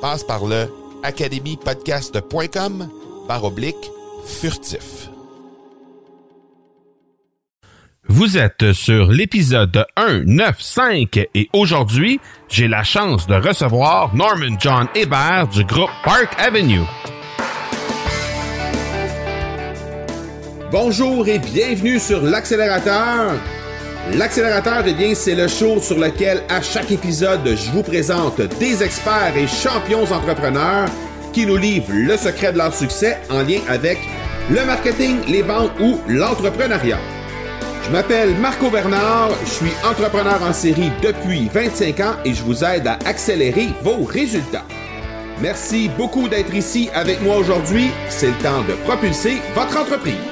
Passe par le academypodcast.com par oblique furtif. Vous êtes sur l'épisode 195 et aujourd'hui, j'ai la chance de recevoir Norman John Hébert du groupe Park Avenue. Bonjour et bienvenue sur l'accélérateur. L'accélérateur, eh bien, c'est le show sur lequel à chaque épisode, je vous présente des experts et champions entrepreneurs qui nous livrent le secret de leur succès en lien avec le marketing, les ventes ou l'entrepreneuriat. Je m'appelle Marco Bernard, je suis entrepreneur en série depuis 25 ans et je vous aide à accélérer vos résultats. Merci beaucoup d'être ici avec moi aujourd'hui. C'est le temps de propulser votre entreprise.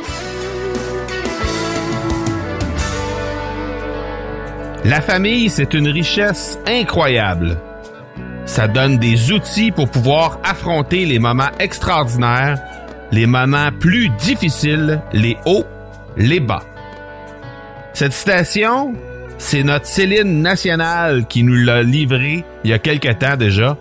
La famille, c'est une richesse incroyable. Ça donne des outils pour pouvoir affronter les moments extraordinaires, les moments plus difficiles, les hauts, les bas. Cette citation, c'est notre Céline nationale qui nous l'a livrée il y a quelque temps déjà.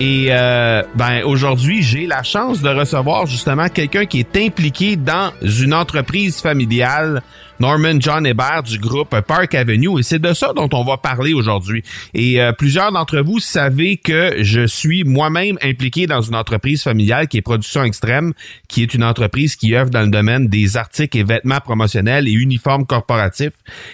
Et euh, ben aujourd'hui, j'ai la chance de recevoir justement quelqu'un qui est impliqué dans une entreprise familiale Norman John Hébert du groupe Park Avenue et c'est de ça dont on va parler aujourd'hui. Et euh, plusieurs d'entre vous savez que je suis moi-même impliqué dans une entreprise familiale qui est Production Extrême, qui est une entreprise qui œuvre dans le domaine des articles et vêtements promotionnels et uniformes corporatifs.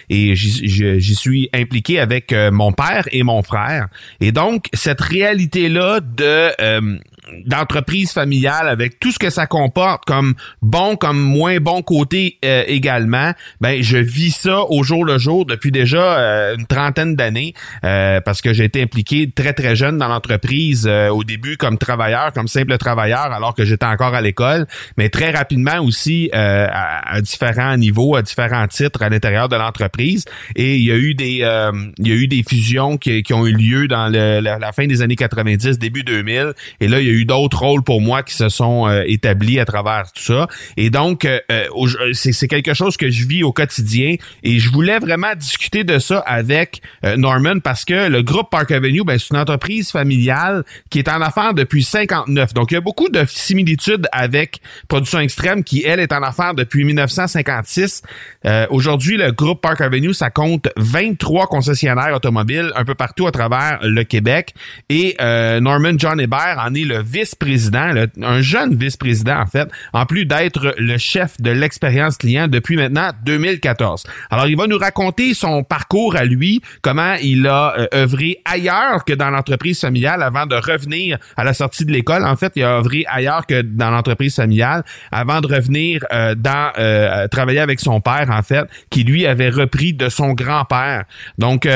Et j'y suis impliqué avec euh, mon père et mon frère. Et donc, cette réalité-là de... Euh, d'entreprise familiale avec tout ce que ça comporte comme bon comme moins bon côté euh, également ben je vis ça au jour le jour depuis déjà euh, une trentaine d'années euh, parce que j'ai été impliqué très très jeune dans l'entreprise au début comme travailleur comme simple travailleur alors que j'étais encore à l'école. Mais très rapidement aussi à, différents niveaux à différents titres à l'intérieur de l'entreprise. Et il y a eu des il y a eu des fusions qui, qui ont eu lieu dans le, la, la, fin des années 90 début 2000 et là il y a eu d'autres rôles pour moi qui se sont euh, établis à travers tout ça. Et donc, euh, euh, c'est quelque chose que je vis au quotidien et je voulais vraiment discuter de ça avec Norman parce que le groupe Park Avenue, ben, c'est une entreprise familiale qui est en affaires depuis 59. Donc, il y a beaucoup de similitudes avec Production Extrême qui, elle, est en affaires depuis 1956. Aujourd'hui, le groupe Park Avenue, ça compte 23 concessionnaires automobiles un peu partout à travers le Québec et Norman John Hébert en est le vice-président, un jeune vice-président en fait, en plus d'être le chef de l'expérience client depuis maintenant 2014. Alors il va nous raconter son parcours à lui, comment il a euh, œuvré ailleurs que dans l'entreprise familiale avant de revenir à la sortie de l'école. En fait, il a œuvré ailleurs que dans l'entreprise familiale avant de revenir euh, dans euh, travailler avec son père en fait, qui lui avait repris de son grand-père. Donc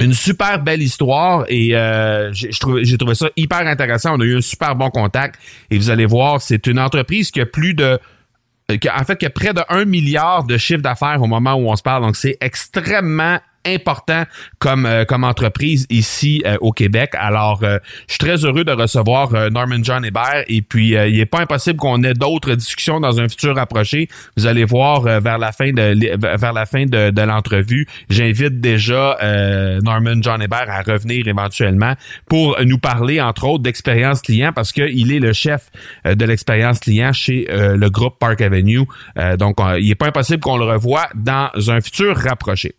une super belle histoire et euh, j'ai trouvé, ça hyper intéressant. On a eu un super bon contact et vous allez voir, c'est une entreprise qui a plus de en fait, qui a près de 1 milliard de chiffre d'affaires au moment où on se parle. Donc, c'est extrêmement important comme euh, comme entreprise ici euh, au Québec. Alors, je suis très heureux de recevoir Norman John Hébert et puis il est pas impossible qu'on ait d'autres discussions dans un futur approché. Vous allez voir vers la fin de vers la fin de, de l'entrevue, j'invite déjà Norman John Hébert à revenir éventuellement pour nous parler entre autres d'expérience client parce qu'il est le chef de l'expérience client chez le groupe Park Avenue. donc, il est pas impossible qu'on le revoie dans un futur rapproché.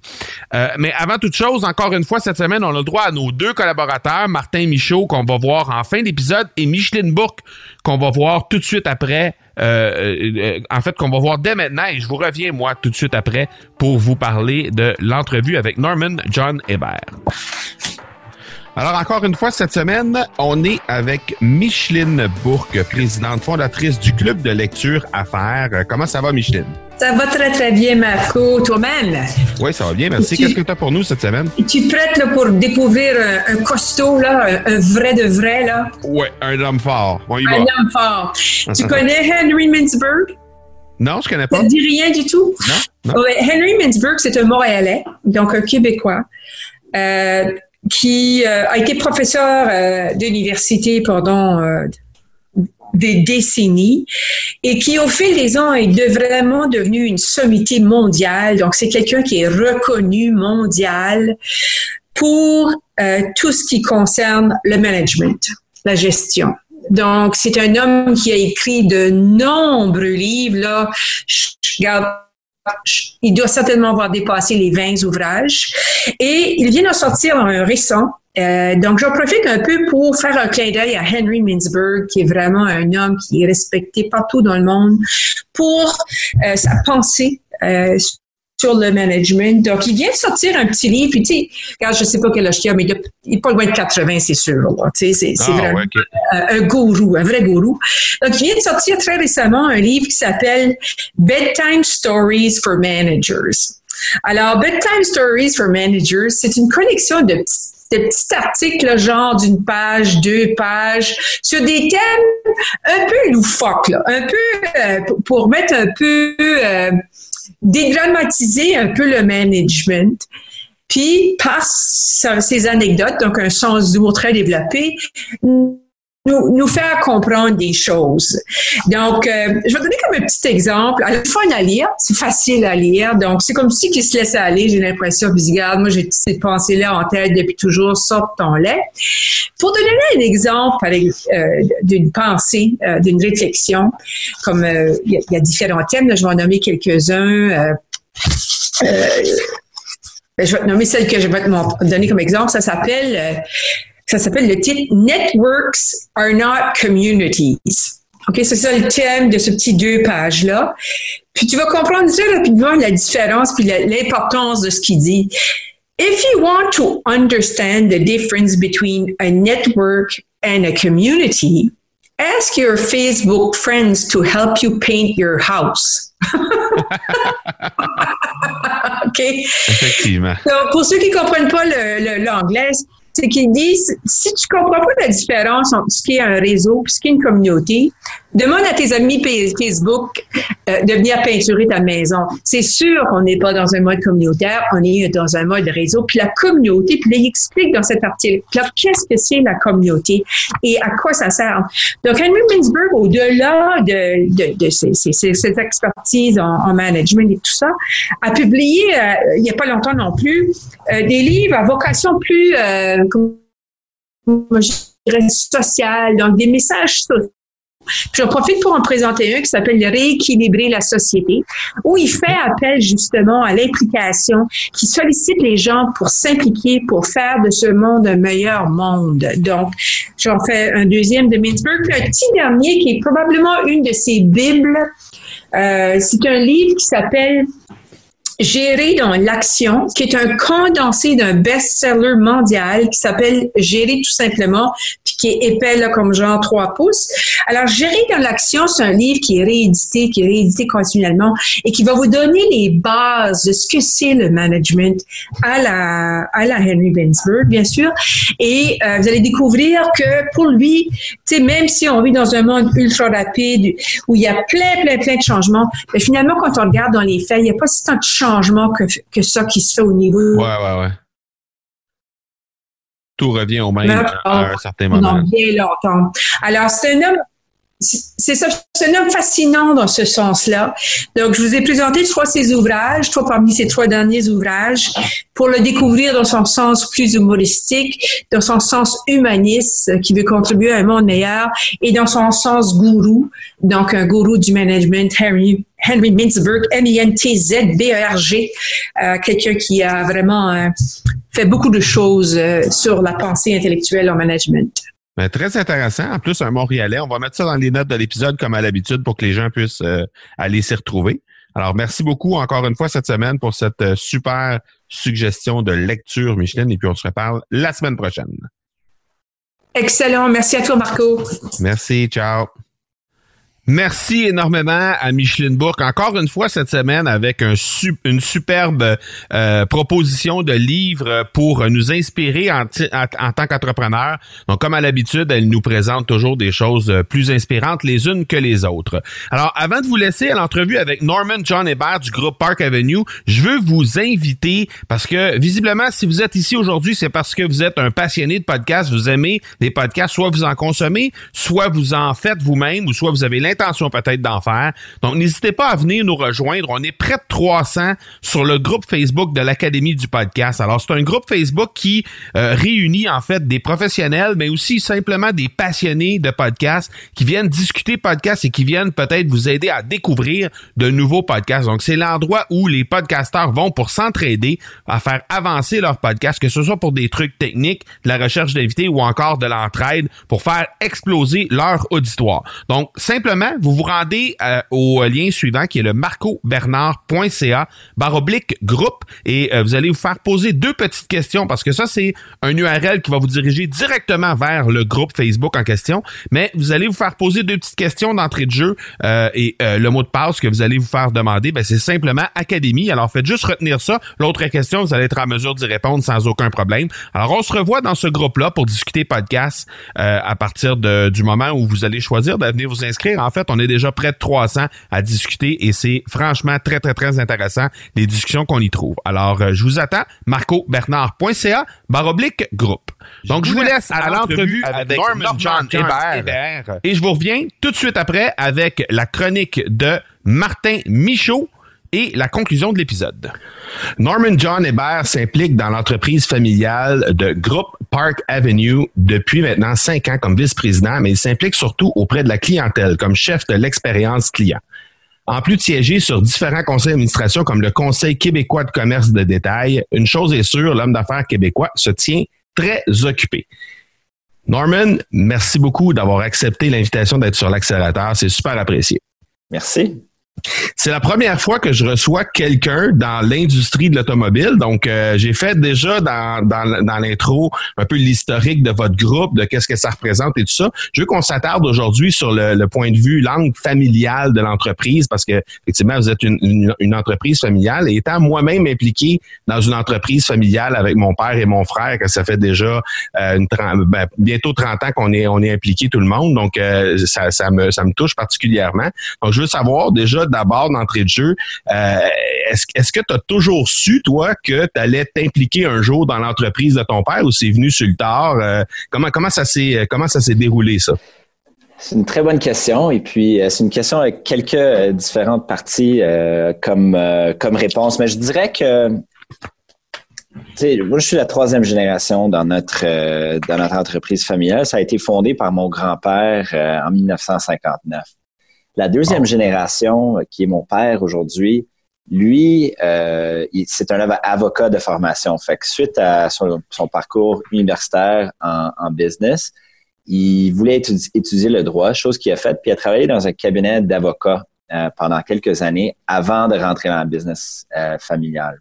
Euh, mais avant toute chose, encore une fois, cette semaine, on a le droit à nos deux collaborateurs, Martin Michaud, qu'on va voir en fin d'épisode, et Micheline Bourque, qu'on va voir tout de suite après. Euh, euh, en fait, qu'on va voir dès maintenant, et je vous reviens, moi, tout de suite après, pour vous parler de l'entrevue avec Norman John Hébert. Alors, encore une fois, cette semaine, on est avec Micheline Bourque, présidente fondatrice du Club de lecture Affaires. Comment ça va, Micheline? Ça va très, très bien, Marco. Toi-même? Oui, ça va bien, merci. Qu'est-ce que tu as pour nous cette semaine? Tu es prête là, pour découvrir un, costaud, là, un, vrai de vrai? là? Oui, un homme fort. un homme fort. tu connais Henry Mintzberg? Non, je connais pas. Ça ne dit rien du tout? Non. Henry Mintzberg, c'est un Montréalais, donc un Québécois. Euh, qui euh, a été professeur euh, d'université pendant euh, des décennies et qui, au fil des ans, est vraiment devenu une sommité mondiale. Donc, c'est quelqu'un qui est reconnu mondial pour tout ce qui concerne le management, la gestion. Donc, c'est un homme qui a écrit de nombreux livres. Là, je regarde il doit certainement avoir dépassé les 20 ouvrages. Et il vient de sortir un récent. Euh, donc, j'en profite un peu pour faire un clin d'œil à Henry Mintzberg, qui est vraiment un homme qui est respecté partout dans le monde pour euh, sa pensée euh, sur le management. Donc, il vient de sortir un petit livre, puis tu sais, regarde, je sais pas quel âge il a, mais il est pas loin de 80, c'est sûr. Tu sais, c'est ah, vraiment un, gourou, un vrai gourou. Donc, il vient de sortir très récemment un livre qui s'appelle Bedtime Stories for Managers. Alors, Bedtime Stories for Managers, c'est une collection de petits articles genre d'une page, deux pages, sur des thèmes un peu loufoques, un peu euh, pour mettre un peu euh, dédramatiser un peu le management, puis par ces anecdotes, donc un sens d'humour très développé, nous, nous faire comprendre des choses. Donc, euh, je vais donner comme un petit exemple. Elle est fun à lire, c'est facile à lire. Donc, c'est comme si qu'il se laisse aller, j'ai l'impression. Puis, regarde, moi, j'ai ces pensées-là en tête depuis toujours, sorte ton lait. Pour donner un exemple euh, d'une pensée, euh, d'une réflexion, comme il y, a différents thèmes, je vais en nommer quelques-uns. Je vais nommer celle que je vais te donner comme exemple. Ça s'appelle ça s'appelle le titre Networks are not communities. OK, c'est ça le thème de ce petit deux pages-là. Puis tu vas comprendre très rapidement la différence puis l'importance de ce qu'il dit. If you want to understand the difference between a network and a community, ask your Facebook friends to help you paint your house. OK? Effectivement. Donc, pour ceux qui ne comprennent pas l'anglais, c'est qu'ils disent, si tu comprends pas la différence entre ce qui est un réseau et ce qui est une communauté, demande à tes amis Facebook euh, de venir peinturer ta maison. C'est sûr qu'on n'est pas dans un mode communautaire, on est dans un mode réseau. Puis la communauté, puis il explique dans cet article, qu'est-ce que c'est la communauté et à quoi ça sert? Donc Henry Mintzberg, au-delà de, de, de ses, expertises en, management et tout ça, a publié, euh, il n'y a pas longtemps non plus, euh, des livres à vocation plus, dirais, sociale, donc des messages J'en profite pour en présenter un qui s'appelle Rééquilibrer la société, où il fait appel justement à l'implication, qui sollicite les gens pour s'impliquer, pour faire de ce monde un meilleur monde. Donc, j'en fais un deuxième de Mintzberg, puis un petit dernier qui est probablement une de ses bibles. Euh, c'est un livre qui s'appelle Gérer dans l'action, qui est un condensé d'un best-seller mondial qui s'appelle Gérer tout simplement, puis qui est épais là, comme genre 3 pouces. Alors, Gérer dans l'action, c'est un livre qui est réédité, qui est réédité continuellement et qui va vous donner les bases de ce que c'est le management à la, à la Henry Bensberg, bien sûr. Et euh, vous allez découvrir que pour lui, même si on vit dans un monde ultra rapide où il y a plein, plein, plein de changements, finalement, quand on regarde dans les faits, il n'y a pas si tant de changements changement que, que ça qui se fait au niveau. Ouais, ouais, ouais. Tout revient au même à un certain moment. bien longtemps. Alors, c'est un homme c'est ça, c'est un homme fascinant dans ce sens-là. Donc, je vous ai présenté trois de ses ouvrages, trois parmi ses trois derniers ouvrages, pour le découvrir dans son sens plus humoristique, dans son sens humaniste, qui veut contribuer à un monde meilleur, et dans son sens gourou, donc un gourou du management, Henry, Henry Mintzberg, M-I-N-T-Z-B-E-R-G, euh, quelqu'un qui a vraiment euh, fait beaucoup de choses euh, sur la pensée intellectuelle en management. Ben, très intéressant. En plus, un Montréalais. On va mettre ça dans les notes de l'épisode comme à l'habitude pour que les gens puissent euh, aller s'y retrouver. Alors, merci beaucoup encore une fois cette semaine pour cette euh, super suggestion de lecture, Micheline. Et puis, on se reparle la semaine prochaine. Excellent. Merci à toi, Marco. Merci. Ciao. Merci énormément à Micheline Bourque. Encore une fois cette semaine avec un une superbe euh, proposition de livre pour nous inspirer en, tant qu'entrepreneur. Donc, comme à l'habitude, elle nous présente toujours des choses plus inspirantes les unes que les autres. Alors, avant de vous laisser à l'entrevue avec Norman John Hébert du groupe Park Avenue, je veux vous inviter parce que visiblement, si vous êtes ici aujourd'hui, c'est parce que vous êtes un passionné de podcasts, vous aimez les podcasts, soit vous en consommez, soit vous en faites vous-même, ou soit vous avez l'intention peut-être d'en faire. Donc, n'hésitez pas à venir nous rejoindre. On est près de 300 sur le groupe Facebook de l'Académie du podcast. Alors, c'est un groupe Facebook qui euh, réunit en fait des professionnels, mais aussi simplement des passionnés de podcasts qui viennent discuter podcasts et qui viennent peut-être vous aider à découvrir de nouveaux podcasts. Donc, c'est l'endroit où les podcasteurs vont pour s'entraider à faire avancer leur podcast, que ce soit pour des trucs techniques, de la recherche d'invités ou encore de l'entraide pour faire exploser leur auditoire. Donc, simplement, vous vous rendez euh, au lien suivant qui est le marcobernard.ca baroblique groupe et euh, vous allez vous faire poser deux petites questions parce que ça, c'est un URL qui va vous diriger directement vers le groupe Facebook en question. Mais vous allez vous faire poser deux petites questions d'entrée de jeu euh, et le mot de passe que vous allez vous faire demander, ben, c'est simplement Académie. Alors faites juste retenir ça. L'autre question, vous allez être en mesure d'y répondre sans aucun problème. Alors on se revoit dans ce groupe-là pour discuter podcast à partir du moment où vous allez choisir de venir vous inscrire. En fait, on est déjà près de 300 à discuter et c'est franchement très, très, très intéressant les discussions qu'on y trouve. Alors, euh, je vous attends. marcobernard.ca baroblique groupe. Donc, je vous laisse à l'entrevue avec Norman John Hébert. Et je vous reviens tout de suite après avec la chronique de Martin Michaud et la conclusion de l'épisode. Norman John Hébert s'implique dans l'entreprise familiale de Groupe Park Avenue depuis maintenant cinq ans comme vice-président, mais il s'implique surtout auprès de la clientèle comme chef de l'expérience client. En plus de siéger sur différents conseils d'administration comme le Conseil québécois de commerce de détail, une chose est sûre, l'homme d'affaires québécois se tient très occupé. Norman, merci beaucoup d'avoir accepté l'invitation d'être sur l'accélérateur. C'est super apprécié. Merci. C'est la première fois que je reçois quelqu'un dans l'industrie de l'automobile. Donc, euh, j'ai fait déjà dans, dans, l'intro un peu l'historique de votre groupe, de qu'est-ce que ça représente et tout ça. Je veux qu'on s'attarde aujourd'hui sur le, point de vue langue familiale de l'entreprise parce que, effectivement, vous êtes une, entreprise familiale et étant moi-même impliqué dans une entreprise familiale avec mon père et mon frère, que ça fait déjà euh, ben, bientôt 30 ans qu'on est, on est impliqué tout le monde. Donc, euh, ça, ça, me, ça me touche particulièrement. Donc, je veux savoir déjà d'abord d'entrée de jeu, euh, est-ce que tu as toujours su, toi, que tu allais t'impliquer un jour dans l'entreprise de ton père ou c'est venu sur le tard? Euh, comment, comment ça s'est comment ça s'est déroulé, ça? C'est une très bonne question et puis euh, c'est une question avec quelques différentes parties comme, comme réponse. Mais je dirais que moi, je suis la troisième génération dans notre, dans notre entreprise familiale. Ça a été fondé par mon grand-père en 1959. La deuxième génération, euh, qui est mon père aujourd'hui, lui, euh, c'est un avocat de formation. Fait que suite à son, parcours universitaire en, business, il voulait étudier, le droit, chose qu'il a faite, puis il a travaillé dans un cabinet d'avocats euh, pendant quelques années avant de rentrer dans le business familial.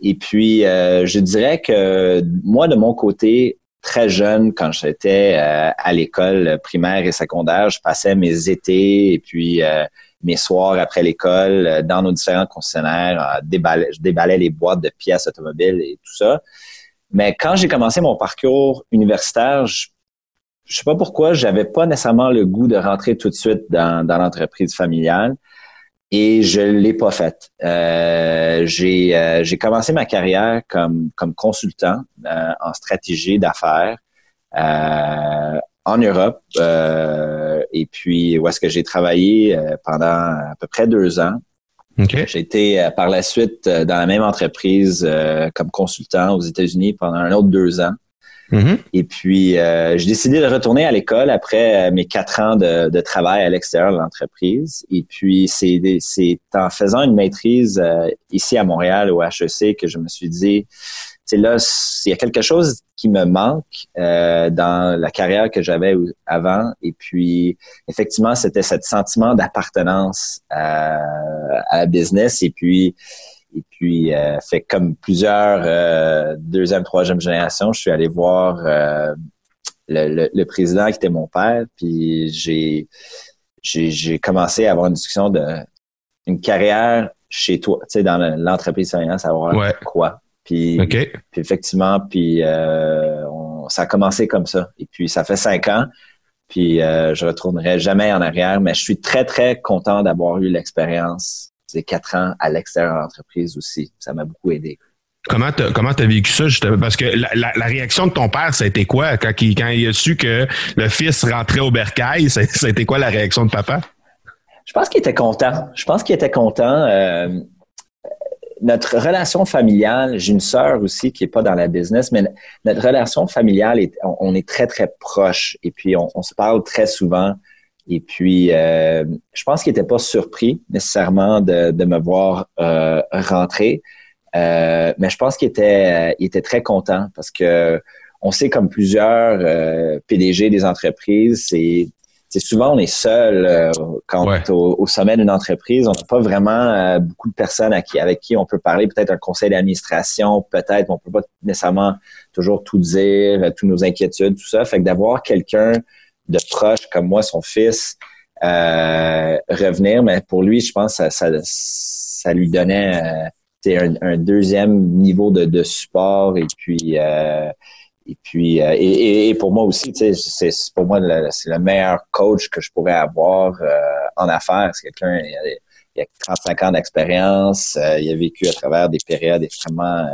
Et puis, je dirais que moi, de mon côté, très jeune, quand j'étais euh, à l'école primaire et secondaire, je passais mes étés et puis euh, mes soirs après l'école euh, dans nos différents concessionnaires, je déballais les boîtes de pièces automobiles et tout ça. Mais quand j'ai commencé mon parcours universitaire, je, je sais pas pourquoi, j'avais pas nécessairement le goût de rentrer tout de suite dans, dans l'entreprise familiale. Et je l'ai pas faite. Euh, j'ai euh, j'ai commencé ma carrière comme comme consultant euh, en stratégie d'affaires en Europe et puis où est-ce que j'ai travaillé pendant à peu près deux ans. J'ai été par la suite dans la même entreprise comme consultant aux États-Unis pendant un autre deux ans. Mm-hmm. Et puis, euh, j'ai décidé de retourner à l'école après euh, mes quatre ans de, travail à l'extérieur de l'entreprise. Et puis, c'est en faisant une maîtrise euh, ici à Montréal au HEC que je me suis dit, c'est là, il y a quelque chose qui me manque dans la carrière que j'avais avant. Et puis, effectivement, c'était ce sentiment d'appartenance à, à la business. Et puis, et puis, euh, fait comme plusieurs euh, deuxième, troisième génération, je suis allé voir euh, le, président qui était mon père, puis j'ai j'ai commencé à avoir une discussion de une carrière chez toi, tu sais, dans l'entreprise familiale, savoir quoi. Puis, puis effectivement, puis ça a commencé comme ça. Et puis ça fait cinq ans. Puis je retournerai jamais en arrière, mais je suis très très content d'avoir eu l'expérience quatre ans à l'extérieur de l'entreprise aussi. Ça m'a beaucoup aidé. Comment tu comment as vécu ça justement? Parce que la, réaction de ton père ça a été quoi? Quand il quand il a su que le fils rentrait au bercail ça, a été quoi la réaction de papa? Je pense qu'il était content. Je pense qu'il était content. Euh, notre relation familiale, j'ai une sœur aussi qui est pas dans la business, mais notre relation familiale, est, on, est très très proche et puis on se parle très souvent. Et puis, euh, je pense qu'il n'était pas surpris nécessairement de, de me voir euh, rentrer, euh, mais je pense qu'il était, il était très content parce que on sait comme plusieurs euh, PDG des entreprises, c'est souvent on est seul euh, quand on est au, sommet d'une entreprise. On n'a pas vraiment beaucoup de personnes à qui, avec qui on peut parler. Peut-être un conseil d'administration, peut-être, on peut pas nécessairement toujours tout dire, toutes nos inquiétudes, tout ça. Fait que d'avoir quelqu'un de proche comme moi, son fils, euh, revenir. Mais pour lui, je pense que ça, ça, lui donnait euh, un, deuxième niveau de, de support et puis euh, et puis euh, et, pour moi aussi, c'est pour moi c'est le meilleur coach que je pourrais avoir en affaires. C'est quelqu'un il a 35 ans d'expérience, il a vécu à travers des périodes extrêmement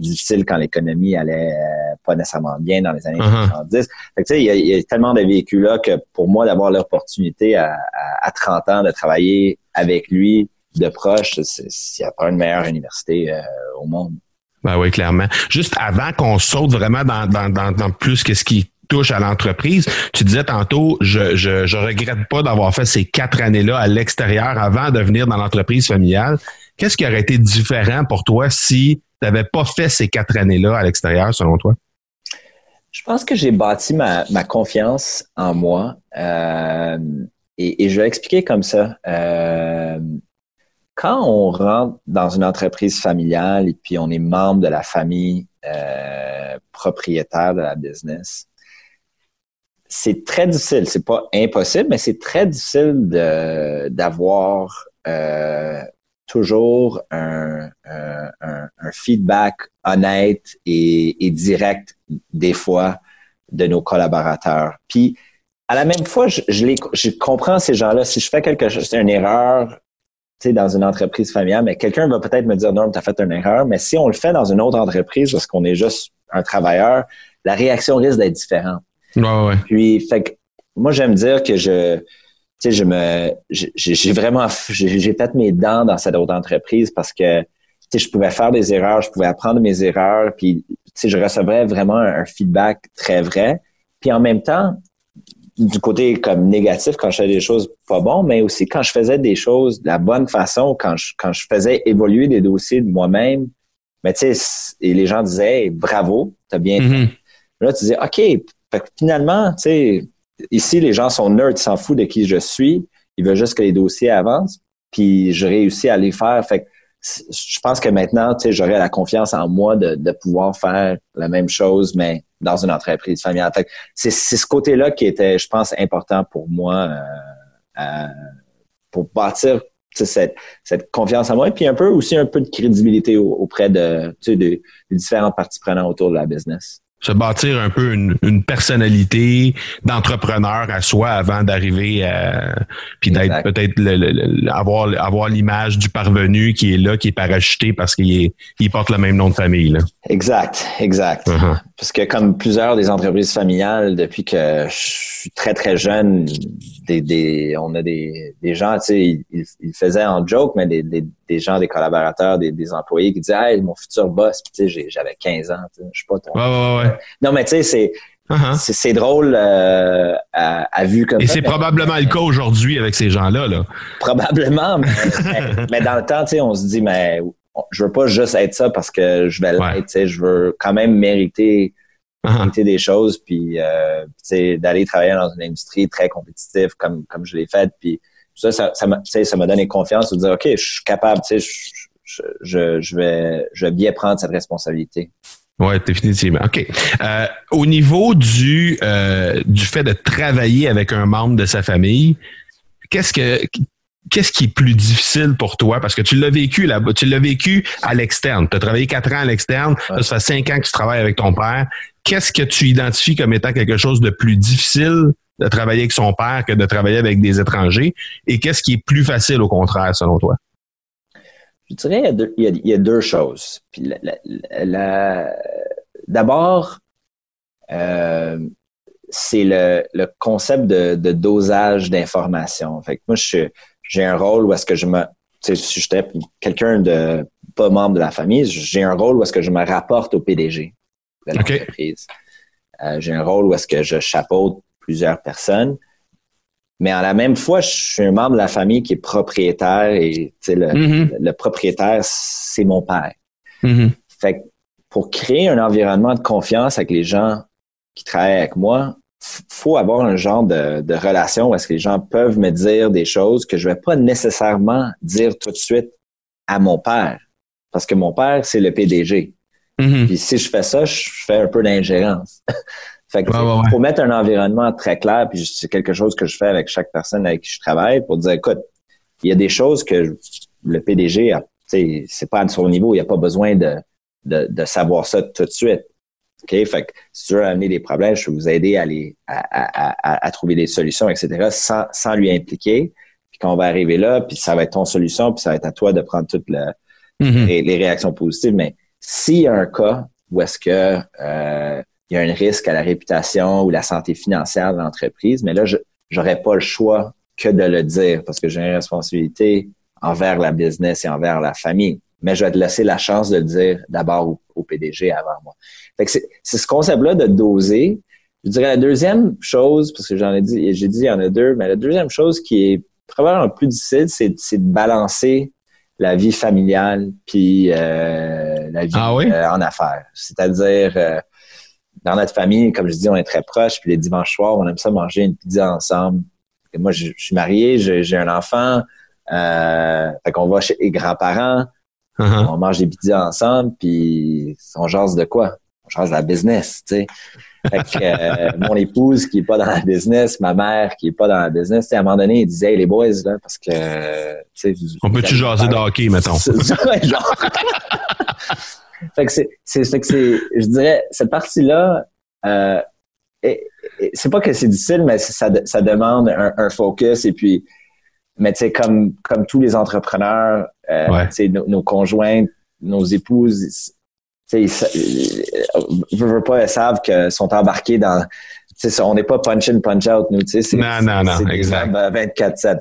difficile quand l'économie allait euh, pas nécessairement bien dans les années 70. Uh-huh. Fait que, il, y a, il y a tellement de véhicules là que pour moi d'avoir l'opportunité à, à, 30 ans de travailler avec lui de proche, il n'y a pas une meilleure université euh, au monde. Ben oui, clairement. Juste avant qu'on saute vraiment dans, dans, dans, dans plus que ce qui touche à l'entreprise. Tu disais tantôt, je, je, je regrette pas d'avoir fait ces quatre années-là à l'extérieur avant de venir dans l'entreprise familiale. Qu'est-ce qui aurait été différent pour toi si tu n'avais pas fait ces quatre années-là à l'extérieur, selon toi? Je pense que j'ai bâti ma, confiance en moi. Euh, et, je vais expliquer comme ça. Euh, quand on rentre dans une entreprise familiale et puis on est membre de la famille euh, propriétaire de la business, c'est très difficile. C'est pas impossible, mais c'est très difficile d'avoir toujours un, un, un, feedback honnête et, et, direct des fois de nos collaborateurs. Puis à la même fois, je, je, les, je comprends ces gens-là. Si je fais quelque chose, c'est une erreur, tu sais, dans une entreprise familiale, mais quelqu'un va peut-être me dire non, tu as fait une erreur. Mais si on le fait dans une autre entreprise parce qu'on est juste un travailleur, la réaction risque d'être différente. Ouais, ouais. Puis, fait que, moi, j'aime dire que je, sais, je me, j'ai vraiment, j'ai fait mes dents dans cette autre entreprise parce que, tu sais, je pouvais faire des erreurs, je pouvais apprendre mes erreurs, puis, tu sais, je recevrais vraiment un, feedback très vrai. Puis en même temps, du côté comme négatif quand je faisais des choses pas bonnes, mais aussi quand je faisais des choses de la bonne façon, quand je, quand je faisais évoluer des dossiers de moi-même, mais tu sais, et les gens disaient bravo, t'as bien fait. Mm-hmm. Là, tu disais OK, fait finalement, tu sais, ici, les gens sont nerds, ils s'en foutent de qui je suis. Ils veulent juste que les dossiers avancent, puis je réussis à les faire. Fait que je pense que maintenant, tu sais, j'aurais la confiance en moi de, de, pouvoir faire la même chose, mais dans une entreprise familiale. Fait c'est, ce côté-là qui était, je pense, important pour moi euh, euh, pour bâtir cette, cette confiance en moi, et puis un peu aussi un peu de crédibilité auprès de, de, des différentes parties prenantes autour de la business. Se bâtir un peu une, une personnalité d'entrepreneur à soi avant d'arriver à puis d'être peut-être avoir avoir l'image du parvenu qui est là qui est parachuté parce qu'il il porte le même nom de famille là. Exact, exact. Uh-huh. Parce que comme plusieurs des entreprises familiales depuis que je suis très très jeune, des, des on a des, des gens, tu sais, ils, ils, faisaient en joke mais des, des, des gens, des collaborateurs, des, des employés qui disaient Hey, mon futur boss, tu sais, j'avais 15 ans, je suis pas ton. Ouais, ouais, ouais. Non, mais tu sais, uh-huh. c'est. C'est drôle euh, à, vue comme Et c'est probablement le cas aujourd'hui avec ces gens-là. Là. Probablement, mais, dans le temps, on se dit, mais je veux pas juste être ça parce que je vais l'être, je veux quand même mériter, uh-huh. mériter des choses, puis euh, d'aller travailler dans une industrie très compétitive comme, comme je l'ai fait, puis ça, ça, ça m'a donné confiance de dire, OK, je suis capable, tu sais, je, je, je, vais, je vais bien prendre cette responsabilité. Oui, définitivement. OK. Euh, au niveau du, euh, du fait de travailler avec un membre de sa famille, qu'est-ce que qu'est-ce qui est plus difficile pour toi? Parce que tu l'as vécu là-bas, tu l'as vécu à l'externe. Tu as travaillé quatre ans à l'externe, ça fait cinq ans que tu travailles avec ton père. Qu'est-ce que tu identifies comme étant quelque chose de plus difficile de travailler avec son père que de travailler avec des étrangers? Et qu'est-ce qui est plus facile au contraire, selon toi? Je dirais il y a deux, choses. D'abord, euh, c'est le, concept de, dosage d'information. Fait moi, j'ai un rôle où est-ce que je me, si j'étais quelqu'un de pas membre de la famille, j'ai un rôle où est-ce que je me rapporte au PDG de l'entreprise. Euh, j'ai un rôle où est-ce que je chapeaute plusieurs personnes. Mais en la même fois, je suis un membre de la famille qui est propriétaire et le, mm-hmm. le, propriétaire, c'est mon père. Mm-hmm. Fait que pour créer un environnement de confiance avec les gens qui travaillent avec moi, faut avoir un genre de, de relation où est-ce que les gens peuvent me dire des choses que je vais pas nécessairement dire tout de suite à mon père. Parce que mon père, c'est le PDG. Mm-hmm. Puis si je fais ça, je fais un peu d'ingérence. Fait que faut mettre un environnement très clair, puis c'est quelque chose que je fais avec chaque personne avec qui je travaille pour dire, écoute, il y a des choses que le PDG, c'est pas à son niveau, il n'y a pas besoin de, de, de, savoir ça tout de suite. OK? Fait que si tu veux amener des problèmes, je peux vous aider à, les, à, à, à, trouver des solutions, etc., sans, sans lui impliquer. Puis quand on va arriver là, puis ça va être ton solution, puis ça va être à toi de prendre toutes le, mm-hmm. les, les, réactions positives. Mais s'il y a un cas où est-ce que euh, il y a un risque à la réputation ou la santé financière de l'entreprise, mais là, je n'aurais pas le choix que de le dire parce que j'ai une responsabilité envers la business et envers la famille. Mais je vais te laisser la chance de le dire d'abord au, PDG avant moi. Fait que c'est ce concept-là de doser. Je dirais la deuxième chose, parce que j'en ai dit, j'ai dit il y en a deux, mais la deuxième chose qui est probablement plus difficile, c'est de balancer la vie familiale puis euh, la vie ah euh, en affaires. C'est-à-dire euh, dans notre famille, comme je dis, on est très proches. Puis les dimanches soirs, on aime ça manger une pizza ensemble. Et moi, je, suis marié, j'ai un enfant. Euh, fait qu'on va chez les grands-parents. Uh-huh. On mange des pizzas ensemble. Puis on jase de quoi? On jase de la business, tu sais. Fait que euh, mon épouse qui est pas dans la business, ma mère qui est pas dans la business, à un moment donné, il disait hey, les boys là parce que on peut-tu jaser de hockey mettons? fait que c'est, c'est, que c'est, je dirais, cette partie-là, euh, c'est pas que c'est difficile, mais ça, ça demande un, focus et puis, mais tu sais, comme, comme tous les entrepreneurs, euh, nos, nos conjoints, nos épouses, tu sais, ils, veulent pas, elles savent qu'ils sont embarqués dans ça, on n'est pas punch in, punch out, nous, tu sais. Non, non, non, exact. 24-7.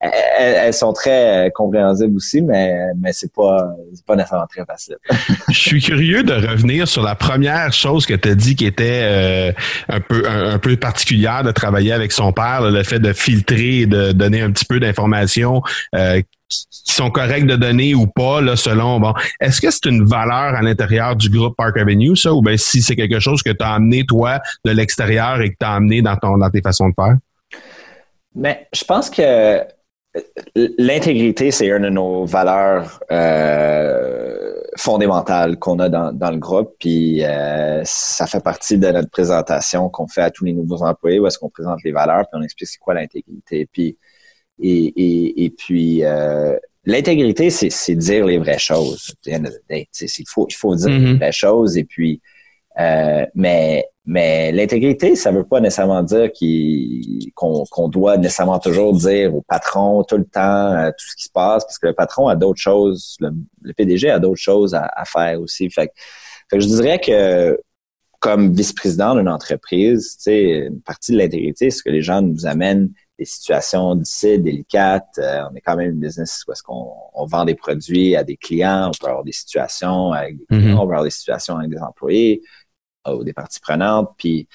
Elles, elles, sont très euh, compréhensibles aussi, mais, mais c'est pas, pas nécessairement très facile. Je suis curieux de revenir sur la première chose que tu as dit qui était euh, un peu un, peu particulière de travailler avec son père, le fait de filtrer et de donner un petit peu d'informations euh, qui sont corrects de donner ou pas, là, selon, bon, est-ce que c'est une valeur à l'intérieur du groupe Park Avenue, ça, ou bien si c'est quelque chose que tu as amené, toi, de l'extérieur et que tu as amené dans, ton, dans tes façons de faire? Mais je pense que l'intégrité, c'est une de nos valeurs euh, fondamentales qu'on a dans, dans, le groupe, puis euh, ça fait partie de notre présentation qu'on fait à tous les nouveaux employés, où est-ce qu'on présente les valeurs, puis on explique c'est quoi l'intégrité. Puis et, et, et puis, euh, l'intégrité, c'est dire les vraies choses. Il faut, il faut dire les mm-hmm. vraies choses. Et puis, Euh, mais mais l'intégrité, ça veut pas nécessairement dire qu'on doit nécessairement toujours dire au patron tout le temps euh, tout ce qui se passe, parce que le patron a d'autres choses, le, PDG a d'autres choses à, faire aussi. Fait, fait que je dirais que comme vice-président d'une entreprise, tu sais, une partie de l'intégrité, c'est que les gens nous amènent des situations difficiles, délicates. Euh, on est quand même une business où est-ce qu'on on vend des produits à des clients, on peut avoir des situations avec des clients, mm-hmm. on peut avoir des situations avec des employés euh, ou des parties prenantes. Puis,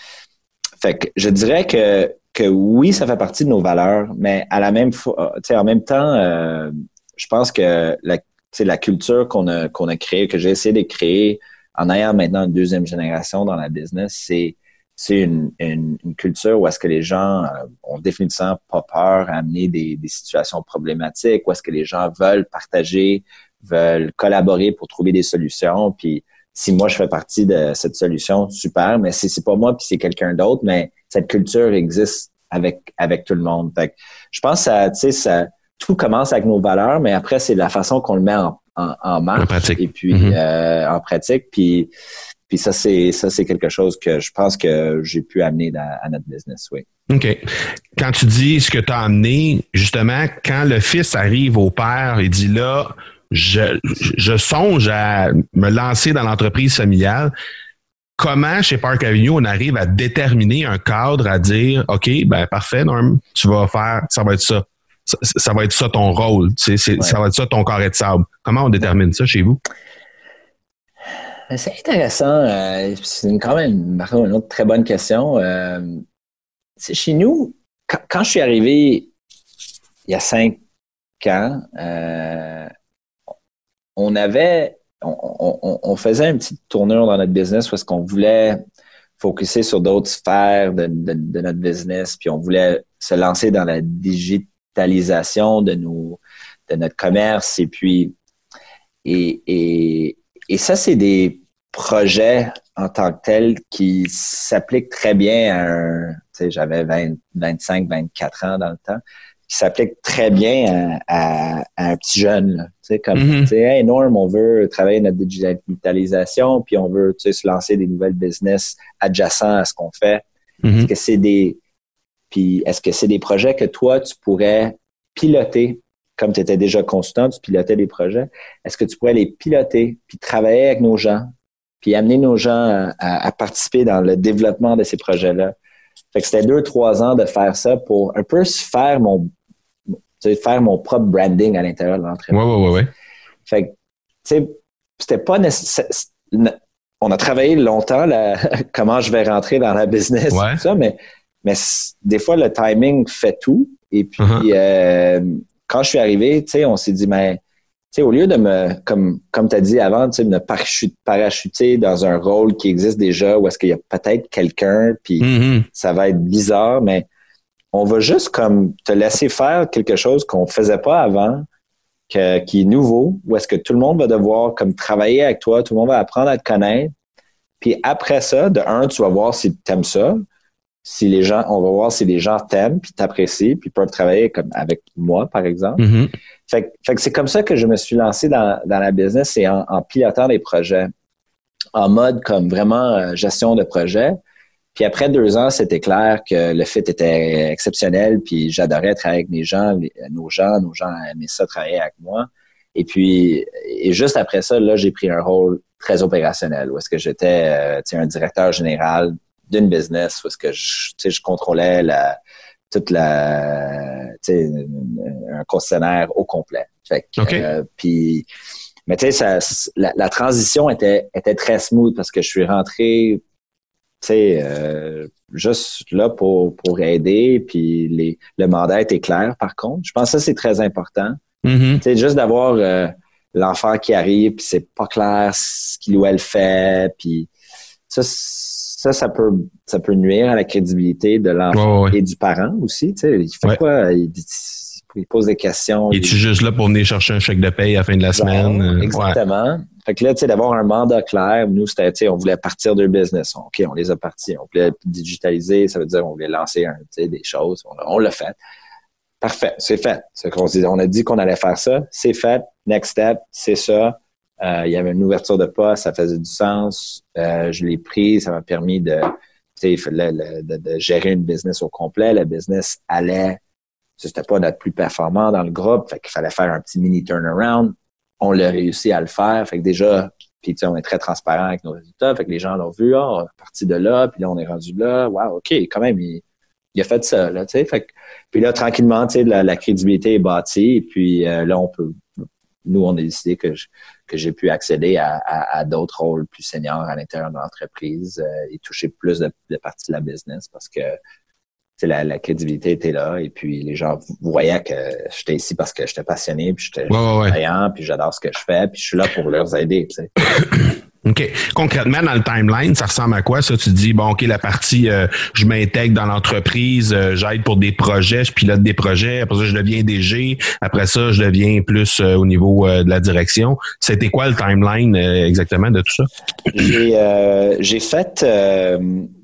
fait que je dirais que que oui, ça fait partie de nos valeurs, mais à la même fois, sais, en même temps, euh, je pense que la, la culture qu'on a qu'on a créée, que j'ai essayé de créer en ayant maintenant une deuxième génération dans la business, c'est c'est une, une, culture où est-ce que les gens euh, ont définitivement pas peur à amener des, des situations problématiques, où est-ce que les gens veulent partager, veulent collaborer pour trouver des solutions. Puis si moi je fais partie de cette solution, super. Mais si c'est pas moi puis c'est quelqu'un d'autre, mais cette culture existe avec avec tout le monde. Fait je pense que tu sais, ça, tout commence avec nos valeurs, mais après c'est la façon qu'on le met en, en, en marche pratique. et puis Mhm. euh, en pratique. Puis puis ça c'est ça c'est quelque chose que je pense que j'ai pu amener dans- à notre business. Oui. OK. Quand tu dis ce que tu as amené, justement, quand le fils arrive au père et dit là, je, je songe à me lancer dans l'entreprise familiale, comment chez Park Avenue on arrive à déterminer un cadre à dire OK, ben parfait, Norm, tu vas faire, ça va être ça. Ça, ça va être ça ton rôle, tu sais, c'est- Ouais. ça va être ça ton carré de sable. Comment on détermine ça chez vous? Euh, C'est intéressant. euh, c'est quand même une autre très bonne question. Euh, chez nous, quand, je suis arrivé il y a cinq ans, euh, on avait, on, faisait une petite tournure dans notre business parce qu'on voulait focuser sur d'autres sphères de, de- notre business, puis on voulait se lancer dans la digitalisation de de notre commerce, et puis et, et ça, c'est des projets en tant que tels qui s'appliquent très bien à un, tu sais, j'avais 20, 25, 24 ans dans le temps, qui s'appliquent très bien à, à- à un petit jeune, là. tu sais, comme, Mhm. tu sais, hey, Norm, on veut travailler notre digitalisation, puis on veut, tu sais, se lancer des nouvelles business adjacents à ce qu'on fait. Mhm. Est-ce que c'est des puis est-ce que c'est des projets que toi tu pourrais piloter comme tu étais déjà consultant, tu pilotais des projets, est-ce que tu pourrais les piloter puis travailler avec nos gens puis amener nos gens à, à- participer dans le développement de ces projets-là. Fait que c'était deux, trois ans de faire ça pour un peu se faire mon tu sais, faire mon propre branding à l'intérieur de l'entreprise. Ouais, ouais, ouais, ouais. Fait que, tu sais, c'était pas nécessaire. On a travaillé longtemps là, comment je vais rentrer dans la business, Ouais. tout ça, mais, mais des fois, le timing fait tout. Et puis, Uh-huh. euh, quand je suis arrivé, tu sais, on s'est dit, mais, sais, au lieu de me, comme, comme tu as dit avant, tu sais, de me parachute- parachuter dans un rôle qui existe déjà, où est-ce qu'il y a peut-être quelqu'un, puis Mhm. ça va être bizarre, mais on va juste comme te laisser faire quelque chose qu'on faisait pas avant, que- qui est nouveau, où est-ce que tout le monde va devoir comme travailler avec toi, tout le monde va apprendre à te connaître. Puis après ça, de un, tu vas voir si tu aimes ça. Si les gens, on va voir si les gens t'aiment, puis t'apprécient, puis peuvent travailler comme avec moi, par exemple. Mhm. Fait, que- c'est comme ça que je me suis lancé dans, la business et en, pilotant des projets en mode comme vraiment euh, gestion de projet. Puis après deux ans, c'était clair que le fit était exceptionnel, puis j'adorais travailler avec mes gens, nos gens, nos gens aimaient ça travailler avec moi. Et puis, et juste après ça, là, j'ai pris un rôle très opérationnel, où est-ce que j'étais, euh, un directeur général d'une business, où est-ce que je, je contrôlais la, toute la, tu sais, un concessionnaire au complet. Fait que, euh, puis, mais tu sais, la, la transition était, était très smooth parce que je suis rentré, tu sais, euh, juste là pour, pour aider, puis les, le mandat était clair, par contre. Je pense que ça, c'est très important. Mhm. Tu sais, juste d'avoir euh, l'enfant qui arrive, puis c'est pas clair ce qu'il ou elle fait, puis ça, ça, ça peut, ça peut nuire à la crédibilité de l'enfant Ouais, ouais, ouais. et du parent aussi. Tu sais, il fait Ouais. quoi? Il, il pose des questions. il- Es-tu juste là pour venir chercher un chèque de paye à la fin de la semaine? Genre, Euh. Exactement. Fait que là, tu sais, d'avoir un mandat clair, nous, c'était, tu sais, on voulait partir de business. OK, on les a partis. On voulait digitaliser, ça veut dire on voulait lancer un, tu sais, des choses. On, l'a fait. Parfait, c'est fait. C'est qu'on s'est- on a dit qu'on allait faire ça, c'est fait. Next step, c'est ça. Il y avait une ouverture de poste, ça faisait du sens. je l'ai pris, ça m'a permis de, de, de, gérer une business au complet. Le business allait, c'était pas notre plus performant dans le groupe, fait qu'il fallait faire un petit mini turnaround. On l'a réussi à le faire, fait que déjà, puis on est très transparent avec nos résultats, fait que les gens l'ont vu, ah, on est parti de là, puis là on est rendu là, wow, ok, quand même, il, a fait ça, là, tu sais, fait puis là tranquillement, tu sais, la, crédibilité est bâtie, puis euh, là on peut, nous on a décidé que que j'ai pu accéder à, d'autres rôles plus seniors à l'intérieur de l'entreprise euh, et toucher plus de, de parties de la business parce que la, la crédibilité était là et puis les gens voyaient que j'étais ici parce que j'étais passionné, puis j'étais ouais, puis j'adore ce que je fais, puis je suis là pour leur aider. OK. Concrètement, dans le timeline, ça ressemble à quoi? Ça, tu dis, bon, OK, la partie, euh, je m'intègre dans l'entreprise, euh, j'aide pour des projets, je pilote des projets, après ça, je deviens DG, après ça, je deviens plus euh, au niveau de la direction. C'était quoi le timeline exactement de tout ça? J'ai fait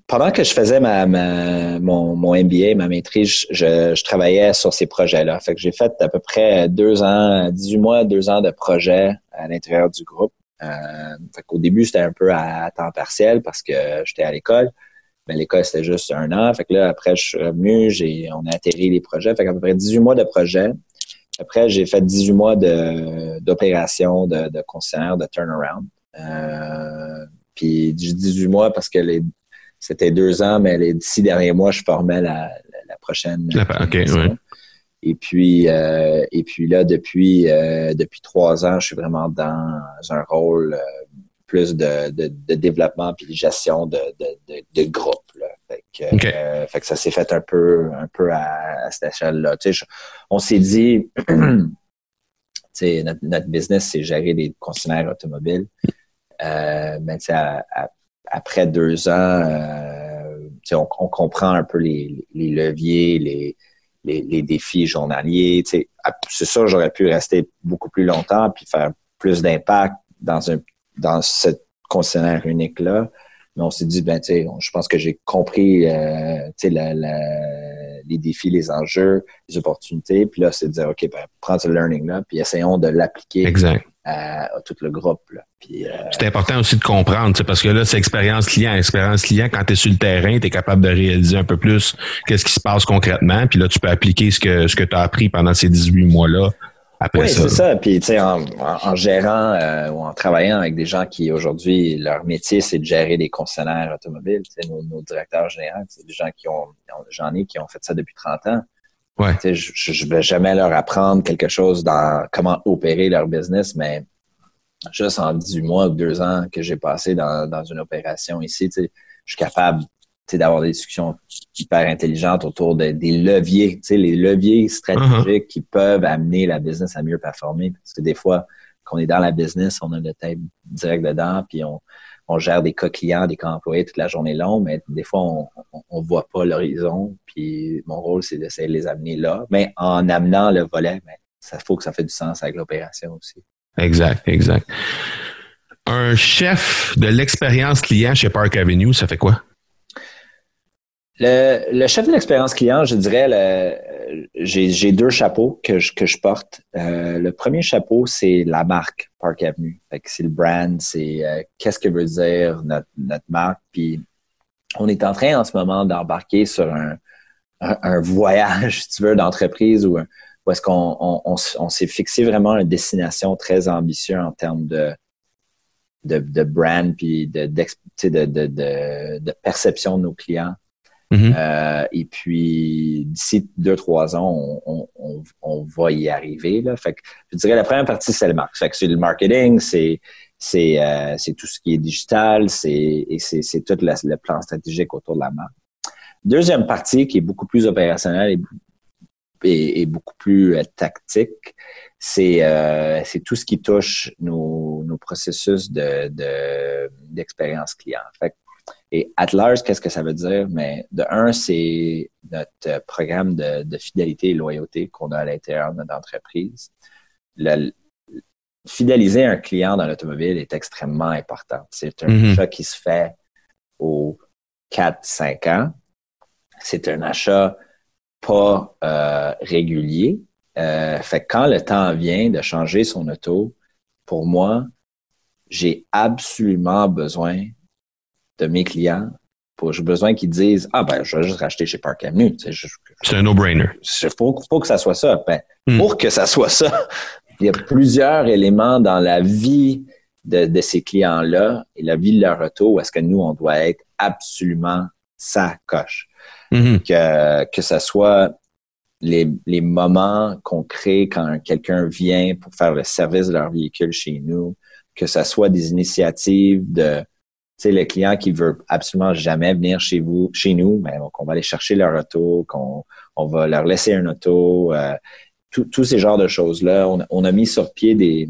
pendant que je faisais ma, mon, mon, MBA, ma maîtrise, je, je travaillais sur ces projets-là. Fait que j'ai fait à peu près deux ans, 18 mois, deux ans de projets à l'intérieur du groupe. Euh, fait qu'au début, c'était un peu à temps partiel parce que j'étais à l'école. Mais l'école, c'était juste un an. Fait que là, après, je suis revenu, j'ai, on a atterri les projets. Fait qu'à peu près 18 mois de projet. Après, j'ai fait 18 mois de, d'opération de, de concert, de turnaround. Euh, puis 18 mois parce que les c'était deux ans, mais les six derniers mois, je formais la, la, prochaine. Et puis, euh, et puis là, depuis, euh, depuis trois ans, je suis vraiment dans un rôle euh, plus de, de, de, développement puis de gestion de, de, de, groupe. Là. Fait, que, euh, fait que ça s'est fait un peu, un peu à, cette échelle-là. Tu sais, on s'est dit, notre, notre business, c'est gérer des concessionnaires automobiles. Euh, mais à, à, après deux ans, euh, on, on, comprend un peu les, les leviers, les, les, les, défis journaliers. C'est sûr, j'aurais pu rester beaucoup plus longtemps puis faire plus d'impact dans un dans ce concessionnaire unique-là. Mais on s'est dit, ben, tu je pense que j'ai compris euh, la, la, les défis, les enjeux, les opportunités. Puis là, c'est de dire, OK, ben, prends ce learning-là, puis essayons de l'appliquer exact à, tout le groupe. Puis, euh, c'est important aussi de comprendre, parce que là, c'est expérience client. Expérience client, quand tu es sur le terrain, tu es capable de réaliser un peu plus qu'est-ce qui se passe concrètement. Puis là, tu peux appliquer ce que, ce que tu as appris pendant ces 18 mois-là. Après oui, c'est ça. Puis, tu sais, en, en, gérant euh, ou en travaillant avec des gens qui, aujourd'hui, leur métier, c'est de gérer des concessionnaires automobiles. Nos, nos directeurs généraux, c'est des gens qui ont, j'en ai qui ont fait ça depuis 30 ans. Ouais. Je ne vais jamais leur apprendre quelque chose dans comment opérer leur business, mais juste en 18 mois ou deux ans que j'ai passé dans, dans une opération ici, je suis capable d'avoir des discussions hyper intelligentes autour de, des leviers, les leviers stratégiques uh-huh. qui peuvent amener la business à mieux performer. Parce que des fois, quand on est dans la business, on a le tête direct dedans, puis on, on gère des cas clients, des cas employés toute la journée longue, mais des fois, on ne voit pas l'horizon. Puis mon rôle, c'est d'essayer de les amener là. Mais en amenant le volet, mais ça faut que ça fait du sens avec l'opération aussi. Exact, exact. Un chef de l'expérience client chez Park Avenue, ça fait quoi? Le, chef de l'expérience client, je dirais, j'ai deux chapeaux que je, porte. Euh, le premier chapeau, c'est la marque Park Avenue. C'est le brand, c'est euh, qu'est-ce que veut dire notre, marque. Puis on est en train en ce moment d'embarquer sur un, voyage, si tu veux, d'entreprise où, est-ce qu'on on, s'est fixé vraiment une destination très ambitieuse en termes de, brand puis de, perception de nos clients. Mm-hmm. Euh, et puis, d'ici deux, trois ans, on, on, on, va y arriver. Là. Fait que, je dirais la première partie, c'est le marque. Fait que c'est le marketing, c'est c'est euh, tout ce qui est digital, c'est c'est tout le plan stratégique autour de la marque. Deuxième partie qui est beaucoup plus opérationnelle et, beaucoup plus euh, tactique, c'est euh, tout ce qui touche nos, nos processus de d'expérience client. Fait et at large, qu'est-ce que ça veut dire? Mais de un, c'est notre programme de, de, fidélité et loyauté qu'on a à l'intérieur de notre entreprise. Le, fidéliser un client dans l'automobile est extrêmement important. C'est un mm-hmm. achat qui se fait aux 4-5 ans. C'est un achat pas euh, régulier. Euh, fait que quand le temps vient de changer son auto, pour moi, j'ai absolument besoin de mes clients. Pour, j'ai besoin qu'ils disent Ah ben, je vais juste racheter chez Park Avenue. c'est un no-brainer. Il faut, faut, que ça soit ça. Ben, hmm. Pour que ça soit ça, il y a plusieurs éléments dans la vie de, de ces clients-là et la vie de leur auto où est-ce que nous, on doit être absolument ça coche. Mm-hmm. Que, que ça soit les, les moments qu'on crée quand quelqu'un vient pour faire le service de leur véhicule chez nous, que ça soit des initiatives de sais, le client qui veut absolument jamais venir chez vous, chez nous, mais qu'on va aller chercher leur auto, qu'on on va leur laisser un auto, euh, tous ces genres de choses-là. On, on, a mis sur pied des,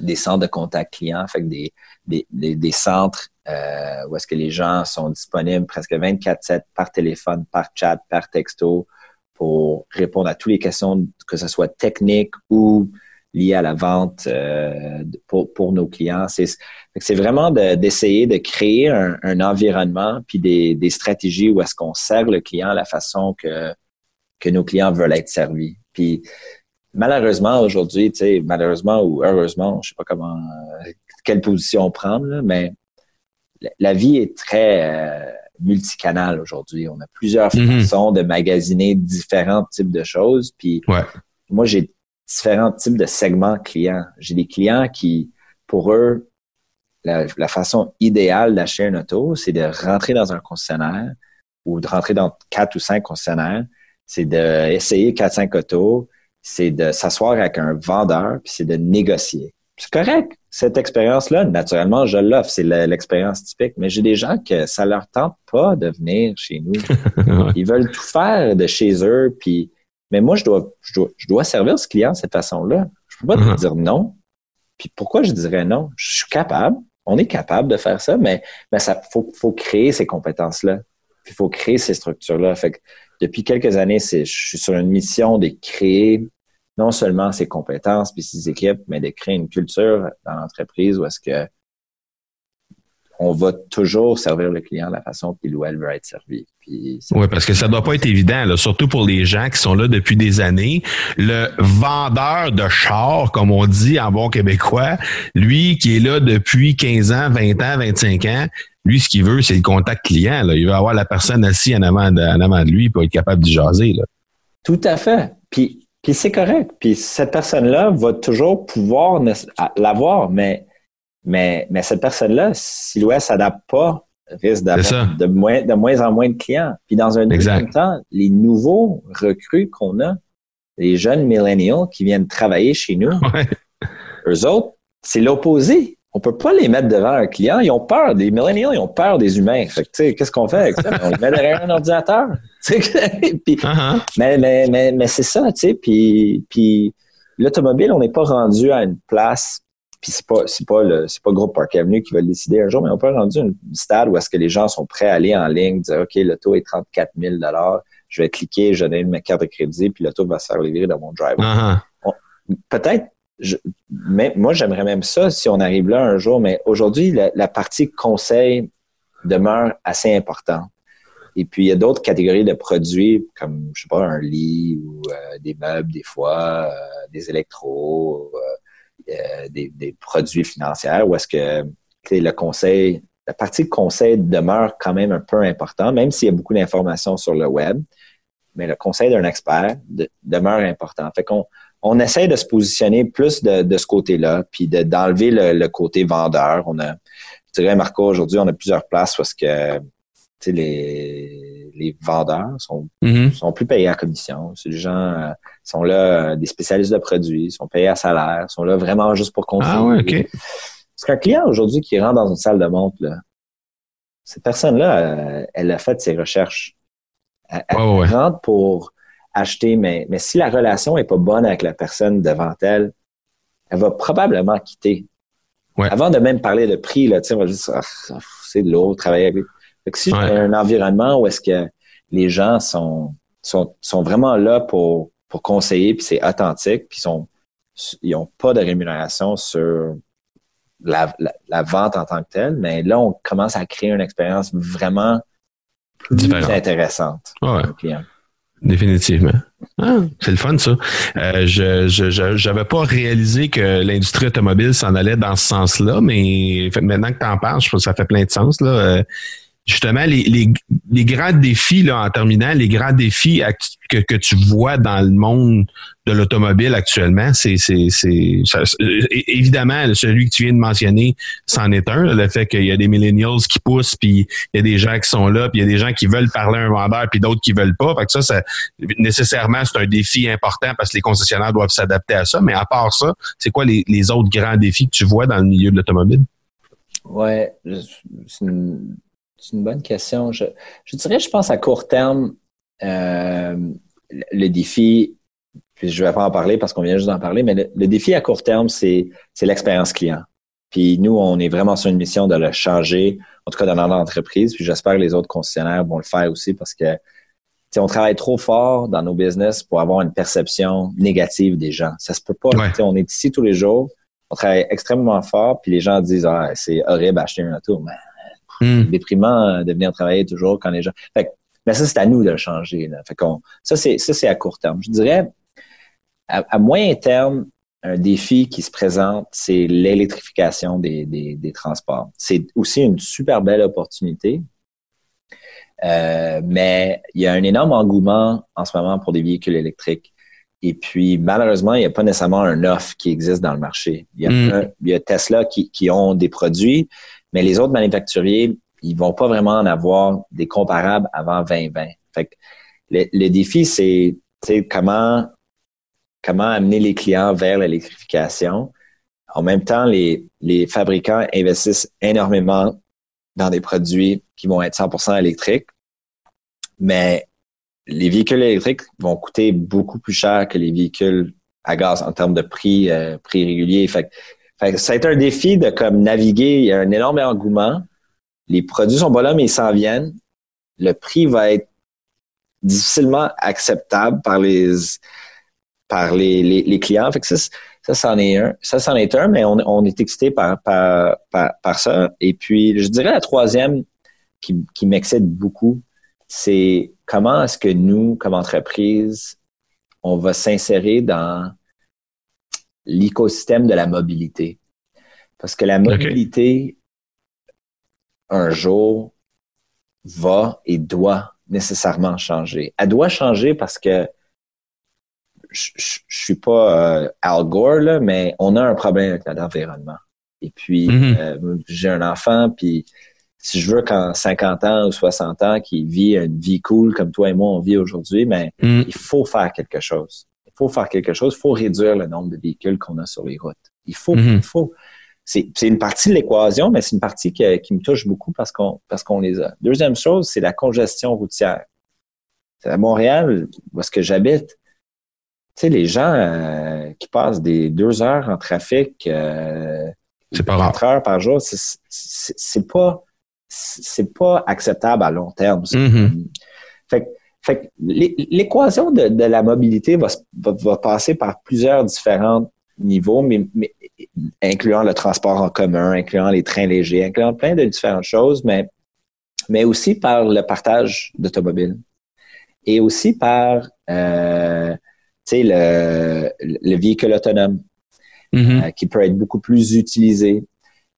des centres de contact client, fait que des, des, des, centres euh, où est-ce que les gens sont disponibles presque 24/7 par téléphone, par chat, par texto pour répondre à toutes les questions, que ce soit technique ou liées à la vente euh, pour, pour nos clients. C'est vraiment d'essayer de, créer un, un, environnement puis des, des stratégies où est-ce qu'on sert le client à la façon que, que nos clients veulent être servis. Puis malheureusement, aujourd'hui, tu sais, malheureusement ou heureusement, je sais pas comment, euh, quelle position prendre, mais la vie est très euh, multicanal aujourd'hui. On a plusieurs mm-hmm. façons de magasiner différents types de choses. Puis moi, j'ai différents types de segments clients. J'ai des clients qui, pour eux, la, la façon idéale d'acheter une auto, c'est de rentrer dans un concessionnaire ou de rentrer dans quatre ou cinq concessionnaires. C'est d'essayer quatre, cinq autos, c'est de s'asseoir avec un vendeur, puis c'est de négocier. C'est correct. Cette expérience-là, naturellement, je l'offre. C'est l'expérience typique. Mais j'ai des gens que ça leur tente pas de venir chez nous. Ils veulent tout faire de chez eux. Puis, mais moi, je dois, je dois, servir ce client de cette façon-là. Je peux pas te uh-huh. dire non. Puis pourquoi je dirais non? Je suis capable. On est capable de faire ça, mais, mais ça faut, faut créer ces compétences-là. il faut créer ces structures-là. Fait que depuis quelques années, je suis sur une mission de créer non seulement ses compétences puis ses équipes, mais de créer une culture dans l'entreprise où est-ce que on va toujours servir le client de la façon qu'il ou elle veut être servi. Oui, parce que ça doit pas être évident, là, surtout pour les gens qui sont là depuis des années. Le vendeur de char, comme on dit en bon québécois, lui qui est là depuis 15 ans, 20 ans, 25 ans, lui, ce qu'il veut, c'est le contact client. Là. Il veut avoir la personne assise en avant de, en avant de lui pour être capable de jaser. Là. Tout à fait. Puis puis c'est correct. Puis cette personne-là va toujours pouvoir l'avoir, mais, mais, mais cette personne-là, si l'OS s'adapte pas, risque d'avoir de moins, de moins en moins de clients. Puis dans un deuxième temps, les nouveaux recrues qu'on a, les jeunes millennials qui viennent travailler chez nous, eux autres, c'est l'opposé on peut pas les mettre devant un client. Ils ont peur. des millennials, ils ont peur des humains. Fait que, qu'est-ce qu'on fait avec ça? On les met derrière un ordinateur. puis, uh-huh. Mais, mais, mais, mais c'est ça, tu sais. Puis, puis l'automobile, on n'est pas rendu à une place. Puis c'est pas c'est pas le c'est pas Groupe Park Avenue qui va le décider un jour, mais on peut rendu un stade où est-ce que les gens sont prêts à aller en ligne, dire ok l'auto est 34 000 dollars, je vais cliquer, je donne ma carte de crédit, puis l'auto va se faire livrer dans mon driver. Uh-huh. Peut-être je, mais, moi, j'aimerais même ça si on arrive là un jour, mais aujourd'hui, la, partie conseil demeure assez importante. Et puis, il y a d'autres catégories de produits, comme, je sais pas, un lit ou euh, des meubles, des fois, euh, des électros, euh, des, des, produits financiers, où est-ce que le conseil, la partie conseil demeure quand même un peu important, même s'il y a beaucoup d'informations sur le web, mais le conseil d'un expert demeure important. Fait qu'on on essaie de se positionner plus de, ce côté-là, puis d'enlever le, côté vendeur. On a, je dirais, Marco, aujourd'hui, on a plusieurs places parce que les, les vendeurs sont, mm-hmm. sont plus payés à commission. Des gens euh, sont là, euh, des spécialistes de produits, sont payés à salaire, sont là vraiment juste pour consommer. Ah ouais, OK. Parce qu'un client aujourd'hui qui rentre dans une salle de montre, là, cette personne-là, euh, elle a fait ses recherches. Elle, rentre pour acheter, mais, mais si la relation est pas bonne avec la personne devant elle, elle va probablement quitter. Avant de même parler de prix, là, on va juste ah, c'est de l'eau, travailler avec si ouais. un environnement où est-ce que les gens sont, sont, sont vraiment là pour, pour conseiller, puis c'est authentique, puis sont, ils n'ont pas de rémunération sur la, la, vente en tant que telle, mais là, on commence à créer une expérience vraiment plus intéressante pour le client. Définitivement. Ah, c'est le fun, ça. Euh, je n'avais pas réalisé que l'industrie automobile s'en allait dans ce sens-là, mais maintenant que tu en parles, je pense que ça fait plein de sens. Là. Euh, justement, les, les, les, grands défis, là, en terminant, les grands défis que, que tu vois dans le monde de l'automobile actuellement, c'est, c'est, évidemment, celui que tu viens de mentionner, c'en est un, le fait qu'il y a des millennials qui poussent, puis il y a des gens qui sont là, puis il y a des gens qui veulent parler à un vendeur, puis d'autres qui veulent pas. Fait que ça, ça, nécessairement, c'est un défi important parce que les concessionnaires doivent s'adapter à ça. Mais à part ça, c'est quoi les, les autres grands défis que tu vois dans le milieu de l'automobile? Ouais, c'est une c'est une bonne question. Je, dirais, je pense à court terme, euh, le défi, puis je vais pas en parler parce qu'on vient juste d'en parler, mais le, défi à court terme, c'est, l'expérience client. Puis nous, on est vraiment sur une mission de le changer, en tout cas dans notre entreprise. Puis j'espère que les autres concessionnaires vont le faire aussi parce que on travaille trop fort dans nos business pour avoir une perception négative des gens. Ça se peut pas. On est ici tous les jours, on travaille extrêmement fort, puis les gens disent ah c'est horrible d'acheter un auto. Mais Hmm. déprimant euh, de venir travailler toujours quand les gens. Fait mais ça, c'est à nous de le changer. Là. Fait qu'on, ça, c'est, ça, c'est à court terme. Je dirais, à, moyen terme, un défi qui se présente, c'est l'électrification des, des, des transports. C'est aussi une super belle opportunité. Euh, mais il y a un énorme engouement en ce moment pour des véhicules électriques. Et puis, malheureusement, il n'y a pas nécessairement un offre qui existe dans le marché. Il y a, hmm. il y a Tesla qui, qui ont des produits, mais les autres manufacturiers, ils vont pas vraiment en avoir des comparables avant 2020. Fait que le, défi, c'est comment, comment amener les clients vers l'électrification. En même temps, les, les fabricants investissent énormément dans des produits qui vont être 100% électriques, mais les véhicules électriques vont coûter beaucoup plus cher que les véhicules à gaz en termes de prix, euh, prix réguliers. Fait fait ça a été un défi de comme naviguer. Il y a un énorme engouement. Les produits sont pas là, mais ils s'en viennent. Le prix va être difficilement acceptable par les par les, les, clients. Fait que ça, ça c'en est un. Ça, c'en est un, mais on, on est excité par, par, par, ça. Et puis, je dirais la troisième qui, qui m'excite beaucoup, c'est comment est-ce que nous, comme entreprise, on va s'insérer dans l'écosystème de la mobilité. Parce que la mobilité, un jour, va et doit nécessairement changer. Elle doit changer parce que je, je, suis pas euh, Al Gore, là, mais on a un problème avec l'environnement. Et puis, mm-hmm. euh, j'ai un enfant, puis si je veux qu'en 50 ans ou 60 ans, qu'il vit une vie cool comme toi et moi, on vit aujourd'hui, mais mm. il faut faire quelque chose faut faire quelque chose, il faut réduire le nombre de véhicules qu'on a sur les routes. Il faut, mhm. il faut. C'est une partie de l'équation, mais c'est une partie qui, me touche beaucoup parce qu'on parce qu'on les a. Deuxième chose, c'est la congestion routière. À Montréal, où est-ce que j'habite, tu sais, les gens euh, qui passent des deux heures en trafic, euh, quatre heures par jour, c'est pas c'est pas acceptable à long terme. Mhm. Fait fait l'équation de, de, la mobilité va, va, passer par plusieurs différents niveaux, mais, incluant le transport en commun, incluant les trains légers, incluant plein de différentes choses, mais, mais aussi par le partage d'automobiles et aussi par euh, le, le véhicule autonome mm-hmm. euh, qui peut être beaucoup plus utilisé.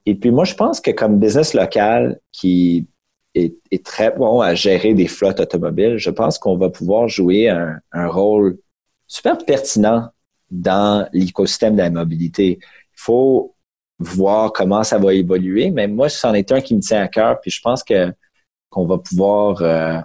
Et puis moi, je pense que comme business local qui est, très bon à gérer des flottes automobiles, je pense qu'on va pouvoir jouer un, rôle super pertinent dans l'écosystème de la mobilité. Il faut voir comment ça va évoluer, mais moi, c'en est un qui me tient à cœur, puis je pense que qu'on va pouvoir euh,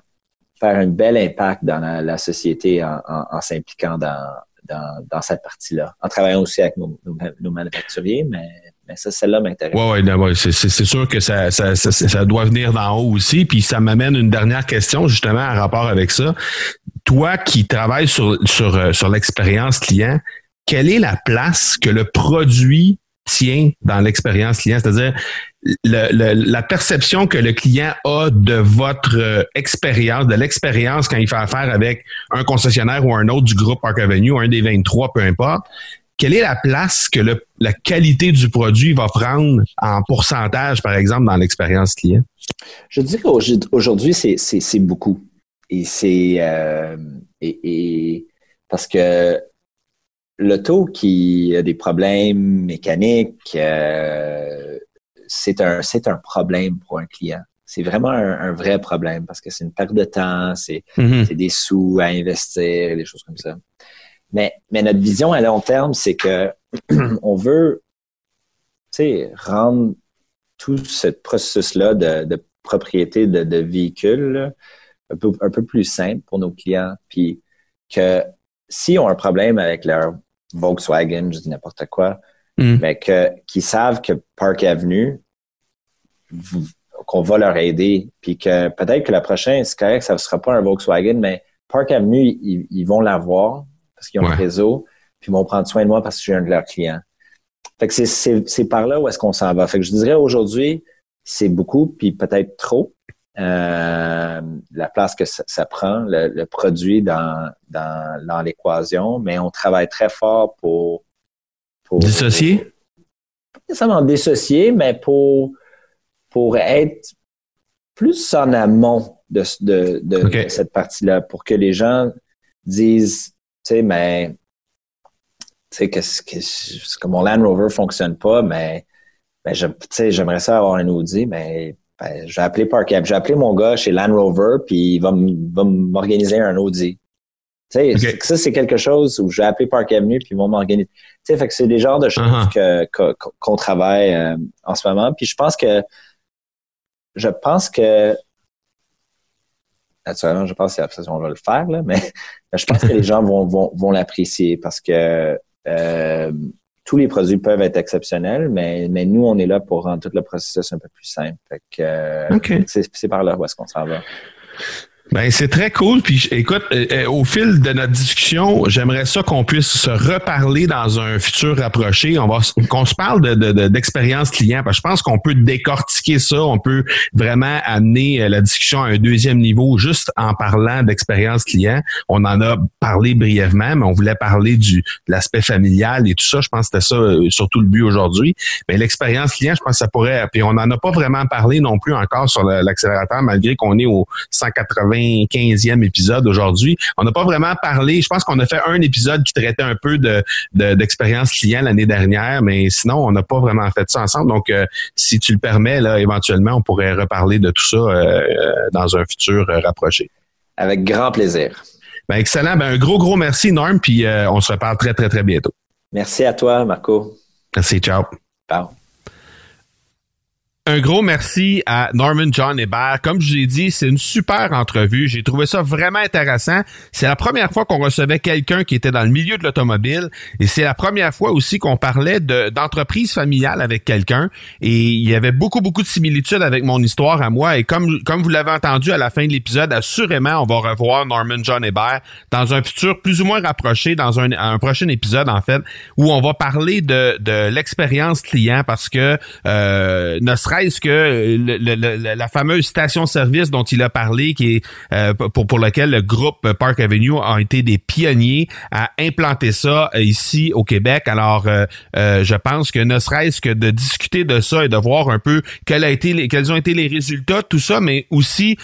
faire un bel impact dans la, société en, s'impliquant dans, dans, cette partie-là, en travaillant aussi avec nos, nos manufacturiers, mais ça, celle-là m'intéresse. Oui, ouais, c'est, sûr que ça, ça, ça, doit venir d'en haut aussi. Puis ça m'amène une dernière question justement en rapport avec ça. Toi qui travailles sur, sur, euh, sur l'expérience client, quelle est la place que le produit tient dans l'expérience client? C'est-à-dire la perception que le client a de votre euh, expérience, de l'expérience quand il fait affaire avec un concessionnaire ou un autre du groupe Park Avenue, un des 23, peu importe quelle est la place que le, la qualité du produit va prendre en pourcentage, par exemple, dans l'expérience client? Je dirais qu'aujourd'hui, c'est beaucoup. Et c'est euh, et, parce que l'auto qui a des problèmes mécaniques, euh, c'est un, problème pour un client. C'est vraiment un, vrai problème parce que c'est une perte de temps, mm-hmm. c'est, des sous à investir, des choses comme ça. Mais, mais notre vision à long terme, c'est que on veut rendre tout ce processus-là de, propriété de, de véhicules un peu, un peu plus simple pour nos clients. Puis que si on a un problème avec leur Volkswagen, je dis n'importe quoi, mm. mais que qu'ils savent que Park Avenue, qu'on va leur aider, puis que peut-être que la prochaine, c'est correct, ça ne sera pas un Volkswagen, mais Park Avenue, ils, vont l'avoir parce qu'ils ont un réseau, puis ils vont prendre soin de moi parce que je suis un de leurs clients. Fait que c'est par là où est-ce qu'on s'en va. Fait que je dirais aujourd'hui, c'est beaucoup, puis peut-être trop. Euh, la place que ça, prend, le, produit dans, dans, dans l'équation, mais on travaille très fort pour... pour dissocier? Pas nécessairement dissocier, mais pour, pour être plus en amont de, de, de, cette partie-là, pour que les gens disent, sais, mais tu sais, que, que, mon Land Rover fonctionne pas, mais ben, j'aimerais ça avoir un Audi, mais ben, je vais appeler Park J'ai appelé mon gars chez Land Rover, puis il va m'organiser un Audi. Tu sais, Ça, c'est quelque chose où je vais appeler Park Avenue, puis ils vont m'organiser. Tu sais, fait que c'est des genres de choses uh-huh. qu'on travaille euh, en ce moment. Puis je pense que je pense que naturellement, je pense qu'on va le faire, là, mais je pense que les gens vont, vont, vont l'apprécier parce que euh, tous les produits peuvent être exceptionnels, mais, mais nous, on est là pour rendre tout le processus un peu plus simple. Fait que, euh, c'est par là où est-ce qu'on s'en va. Ben c'est très cool. Puis écoute, euh, euh, au fil de notre discussion, j'aimerais ça qu'on puisse se reparler dans un futur rapproché. On va qu'on se parle de, d'expérience client. Parce que je pense qu'on peut décortiquer ça. On peut vraiment amener euh, la discussion à un deuxième niveau juste en parlant d'expérience client. On en a parlé brièvement, mais on voulait parler du de l'aspect familial et tout ça. Je pense que c'était ça surtout le but aujourd'hui. Mais l'expérience client, je pense que ça pourrait. Puis on n'en a pas vraiment parlé non plus encore sur l'accélérateur, malgré qu'on est au 180 15e épisode aujourd'hui. On n'a pas vraiment parlé. Je pense qu'on a fait un épisode qui traitait un peu de, d'expérience client l'année dernière, mais sinon, on n'a pas vraiment fait ça ensemble. Donc, euh, si tu le permets, là, éventuellement, on pourrait reparler de tout ça euh, dans un futur rapproché. Avec grand plaisir. Ben, excellent. Ben, un gros, gros merci, Norm, puis euh, on se reparle très, très, très bientôt. Merci à toi, Marco. Merci, ciao. Ciao. Un gros merci à Norman John Hébert. Comme je l'ai dit, c'est une super entrevue. J'ai trouvé ça vraiment intéressant. C'est la première fois qu'on recevait quelqu'un qui était dans le milieu de l'automobile et c'est la première fois aussi qu'on parlait d'entreprise familiale avec quelqu'un et il y avait beaucoup, beaucoup de similitudes avec mon histoire à moi et comme, comme vous l'avez entendu à la fin de l'épisode, assurément, on va revoir Norman John Hébert dans un futur plus ou moins rapproché, dans un, un prochain épisode en fait, où on va parler de, de l'expérience client parce que euh, est-ce que euh, la fameuse station-service dont il a parlé, qui est euh, pour pour lequel le groupe Park Avenue a été des pionniers à implanter ça euh, ici au Québec. Alors, je pense que ne serait-ce que de discuter de ça et de voir un peu quels a été quels ont été les résultats, tout ça, mais aussi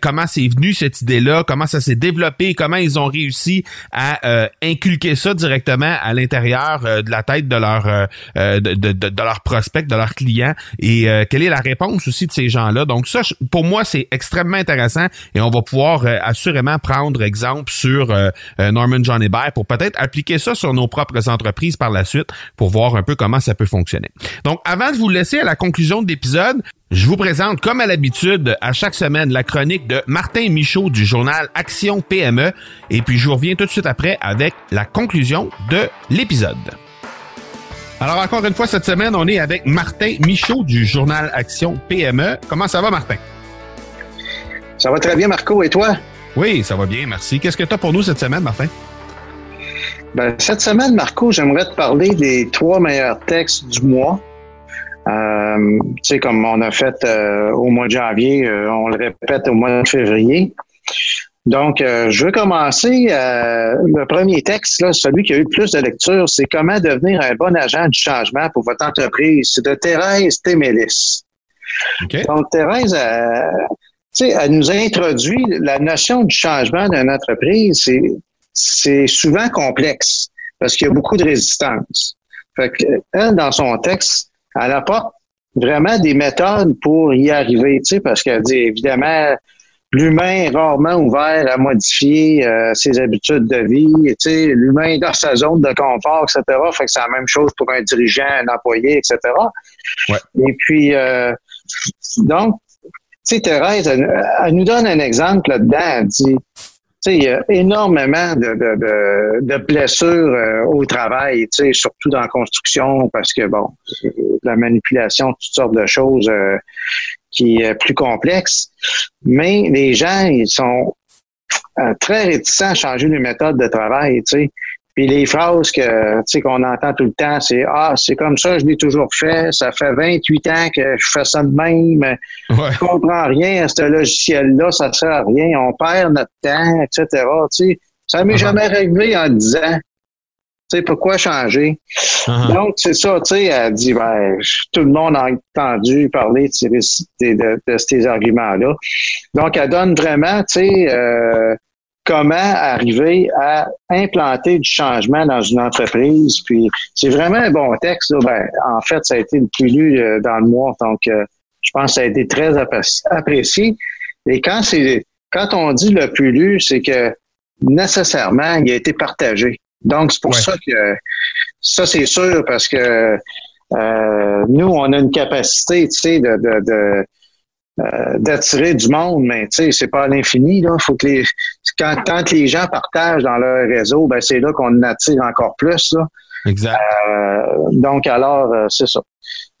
comment c'est venu cette idée-là, comment ça s'est développé, comment ils ont réussi à inculquer ça directement à l'intérieur de la tête de leur de, de, de, leur prospect, de leurs clients et quelle est la réponse aussi de ces gens-là. Donc ça, pour moi, c'est extrêmement intéressant et on va pouvoir euh, assurément prendre exemple sur euh, euh, Norman John Hébert pour peut-être appliquer ça sur nos propres entreprises par la suite pour voir un peu comment ça peut fonctionner. Donc avant de vous laisser à la conclusion de l'épisode, je vous présente, comme à l'habitude, à chaque semaine, la chronique de Martin Michaud du journal Action PME. Et puis, je vous reviens tout de suite après avec la conclusion de l'épisode. Alors, encore une fois, cette semaine, on est avec Martin Michaud du journal Action PME. Comment ça va, Martin? Ça va très bien, Marco. Et toi? Oui, ça va bien, merci. Qu'est-ce que tu as pour nous cette semaine, Martin? Ben, cette semaine, Marco, j'aimerais te parler des trois meilleurs textes du mois. Euh, tu sais, comme on a fait euh, au mois de janvier, euh, on le répète au mois de février. Donc, euh, je vais commencer. Euh, le premier texte, là, celui qui a eu le plus de lecture, c'est Comment devenir un bon agent du changement pour votre entreprise. C'est de Thérèse Témélis. Donc, Thérèse, euh, sais, elle nous introduit la notion du changement d'une entreprise, c'est, c'est souvent complexe parce qu'il y a beaucoup de résistance. Fait que, elle, dans son texte, elle apporte vraiment des méthodes pour y arriver, tu sais, parce qu'elle dit évidemment, l'humain est rarement ouvert à modifier euh, ses habitudes de vie. Tu sais, l'humain est dans sa zone de confort, etc. Fait que c'est la même chose pour un dirigeant, un employé, etc. Ouais. Et puis, euh, donc, tu sais, Thérèse, elle, elle nous donne un exemple là-dedans. Elle dit, il y a énormément de, de, de, de blessures euh, au travail, surtout dans la construction, parce que, bon, la manipulation, toutes sortes de choses euh, qui est plus complexe. Mais les gens, ils sont euh, très réticents à changer les méthodes de travail, tu sais. Puis les phrases que tu sais qu'on entend tout le temps, c'est ah c'est comme ça, je l'ai toujours fait, ça fait 28 ans que je fais ça de même, Ouais. je comprends rien à ce logiciel-là, ça sert à rien, on perd notre temps, etc. Tu sais, ça m'est Uh-huh. jamais arrivé en disant, tu sais, pourquoi changer? Uh-huh. Donc, c'est ça, tu sais, elle dit, ben, tout le monde a entendu parler de ces, de, de- de ces arguments-là. Donc, elle donne vraiment, tu sais, euh, comment arriver à implanter du changement dans une entreprise. Puis, c'est vraiment un bon texte. là. Ben, en fait, ça a été le plus lu euh, dans le mois. Donc, euh, je pense que ça a été très appréci- apprécié. Et quand c'est quand on dit le plus lu, c'est que nécessairement, il a été partagé. Donc, c'est pour Ouais. ça que ça, c'est sûr, parce que euh, nous, on a une capacité, tu sais, de, de, de, euh, d'attirer du monde, mais tu sais, c'est pas à l'infini. Là. Faut que les, quand, quand les gens partagent dans leur réseau, ben c'est là qu'on attire encore plus. Là. Exact. Euh, donc, alors, euh, c'est ça.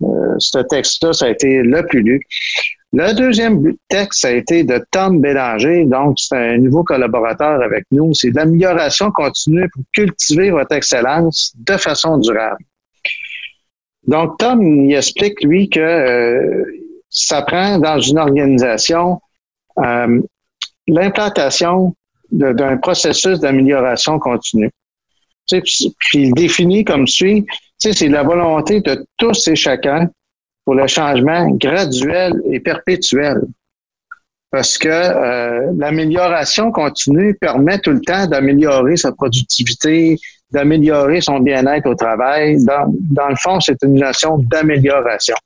Euh, ce texte-là, ça a été le plus lu. Le deuxième texte, ça a été de Tom Bélanger. Donc, c'est un nouveau collaborateur avec nous. C'est l'amélioration continue pour cultiver votre excellence de façon durable. Donc, Tom, il explique, lui, que euh, ça prend dans une organisation euh, l'implantation d'un processus d'amélioration continue. Tu sais, Puis puis il définit comme suit, tu sais, c'est la volonté de tous et chacun pour le changement graduel et perpétuel. Parce que euh, l'amélioration continue permet tout le temps d'améliorer sa productivité, d'améliorer son bien-être au travail. Dans, dans le fond, c'est une notion d'amélioration.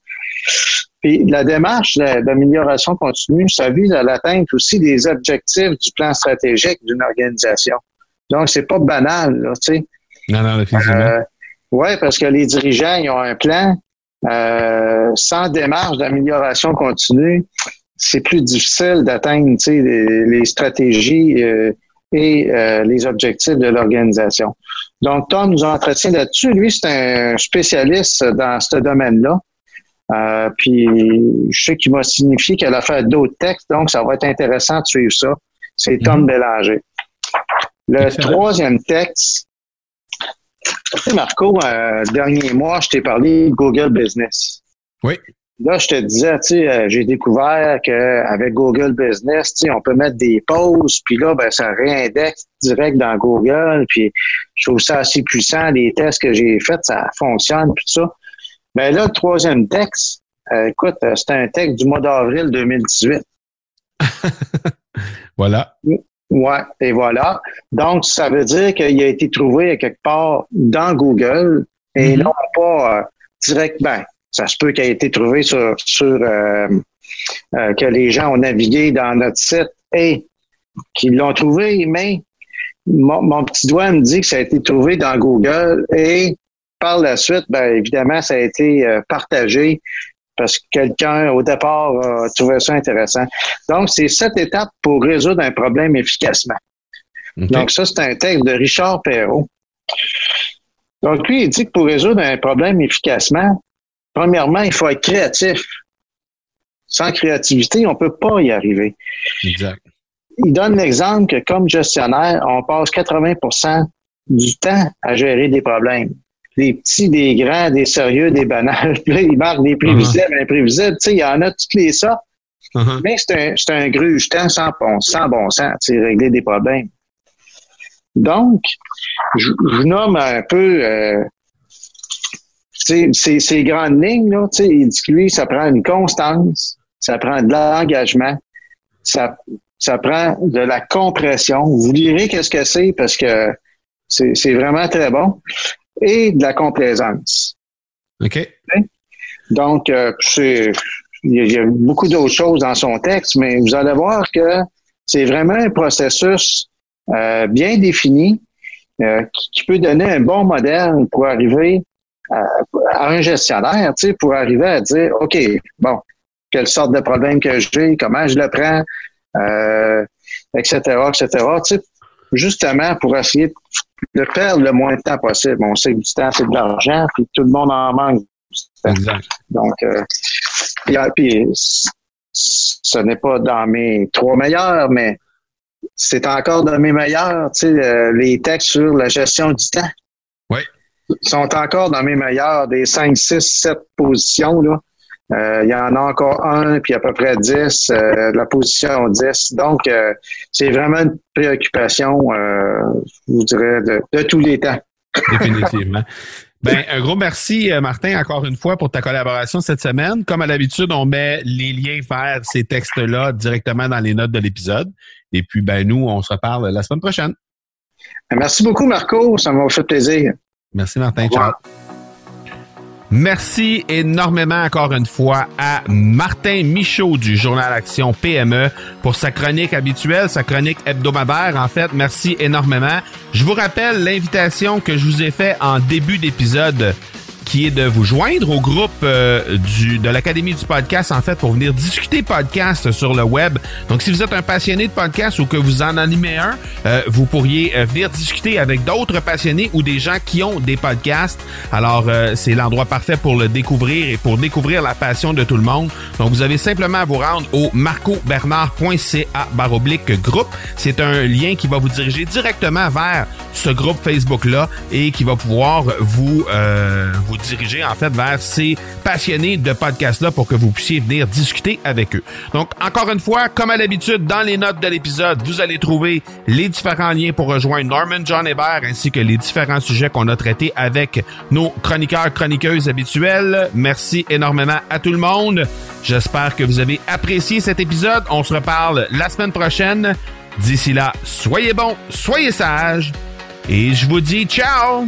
Puis la démarche d'amélioration continue, ça vise à l'atteinte aussi des objectifs du plan stratégique d'une organisation. Donc, c'est pas banal, là, tu sais. Non, non, définitivement. Euh, ouais, parce que les dirigeants, ils ont un plan. Euh, sans démarche d'amélioration continue, c'est plus difficile d'atteindre tu sais, les, les stratégies euh, et euh, les objectifs de l'organisation. Donc, Tom nous entretient là-dessus. Lui, c'est un spécialiste dans ce domaine-là. Euh, puis, je sais qu'il m'a signifié qu'elle a fait d'autres textes, donc ça va être intéressant de suivre ça. C'est Tom Mhm. Bélanger. Le Excellent. troisième texte, tu sais, Marco, euh, dernier mois, je t'ai parlé de Google Business. Oui. Là, je te disais, tu sais, euh, j'ai découvert qu'avec Google Business, tu sais, on peut mettre des pauses, puis là, ben, ça réindexe direct dans Google, puis je trouve ça assez puissant. Les tests que j'ai faits, ça fonctionne, puis tout ça. Ben là, le troisième texte, euh, écoute, euh, c'était un texte du mois d'avril 2018. Voilà. Ouais, et voilà. Donc, ça veut dire qu'il a été trouvé quelque part dans Google et Mhm. non pas euh, direct. Ben, ça se peut qu'il ait été trouvé sur, sur euh, euh, que les gens ont navigué dans notre site et qu'ils l'ont trouvé, mais mon, mon petit doigt me dit que ça a été trouvé dans Google et par la suite, ben évidemment, ça a été euh, partagé parce que quelqu'un, au départ, a trouvé ça intéressant. Donc, c'est cette étape pour résoudre un problème efficacement. Donc, ça, c'est un texte de Richard Perrault. Donc, lui, il dit que pour résoudre un problème efficacement, premièrement, il faut être créatif. Sans créativité, on peut pas y arriver. Exact. Il donne l'exemple que comme gestionnaire, on passe 80% du temps à gérer des problèmes. Des petits, des grands, des sérieux, des banals. Puis là, il marque des prévisibles, imprévisibles. Tu sais, il y en a toutes les sortes. Uh-huh. Mais c'est un, c'est un grugetant sans bon, sans bon sens, tu sais, régler des problèmes. Donc, je, je nomme un peu euh, ces, ces grandes lignes. Là, tu sais, il dit que lui, ça prend une constance, ça prend de l'engagement, ça, ça prend de la compression. Vous lirez qu'est-ce que c'est parce que c'est vraiment très bon. Et de la complaisance. OK. Donc, euh, c'est il y a beaucoup d'autres choses dans son texte, mais vous allez voir que c'est vraiment un processus euh, bien défini euh, qui, peut donner un bon modèle pour arriver à, un gestionnaire, tu sais, pour arriver à dire, OK, bon, quelle sorte de problème que j'ai, comment je le prends, euh, etc., etc., tu sais, justement pour essayer de perdre le moins de temps possible. On sait que du temps, c'est de l'argent, puis tout le monde en manque. Exact. Donc, euh, puis, ce n'est pas dans mes trois meilleurs, mais c'est encore dans mes meilleurs, tu sais, euh, les textes sur la gestion du temps. Oui. Sont encore dans mes meilleurs, des 5, 6, 7 positions, là. Euh, il y en a encore un, puis à peu près 10, euh, la position 10. Donc, c'est vraiment une préoccupation, je vous dirais, de, de tous les temps. Définitivement. Ben, un gros merci, euh, Martin, encore une fois, pour ta collaboration cette semaine. Comme à l'habitude, on met les liens vers ces textes-là directement dans les notes de l'épisode. Et puis, ben, nous, on se reparle la semaine prochaine. Merci beaucoup, Marco. Ça m'a fait plaisir. Merci, Martin. Ciao. Merci énormément encore une fois à Martin Michaud du journal Action PME pour sa chronique habituelle, sa chronique hebdomadaire. En fait, merci énormément. Je vous rappelle l'invitation que je vous ai fait en début d'épisode qui est de vous joindre au groupe euh, du, de l'Académie du podcast, en fait, pour venir discuter podcast sur le web. Donc, si vous êtes un passionné de podcast ou que vous en animez un, euh, vous pourriez euh, venir discuter avec d'autres passionnés ou des gens qui ont des podcasts. Alors, c'est l'endroit parfait pour le découvrir et pour découvrir la passion de tout le monde. Donc, vous avez simplement à vous rendre au marcobernard.ca baroblique groupe. C'est un lien qui va vous diriger directement vers ce groupe Facebook-là et qui va pouvoir vous, vous diriger en fait vers ces passionnés de podcast-là pour que vous puissiez venir discuter avec eux. Donc, encore une fois, comme à l'habitude, dans les notes de l'épisode, vous allez trouver les différents liens pour rejoindre Norman John Hébert ainsi que les différents sujets qu'on a traités avec nos chroniqueurs, chroniqueuses habituels. Merci énormément à tout le monde. J'espère que vous avez apprécié cet épisode. On se reparle la semaine prochaine. D'ici là, soyez bons, soyez sages et je vous dis ciao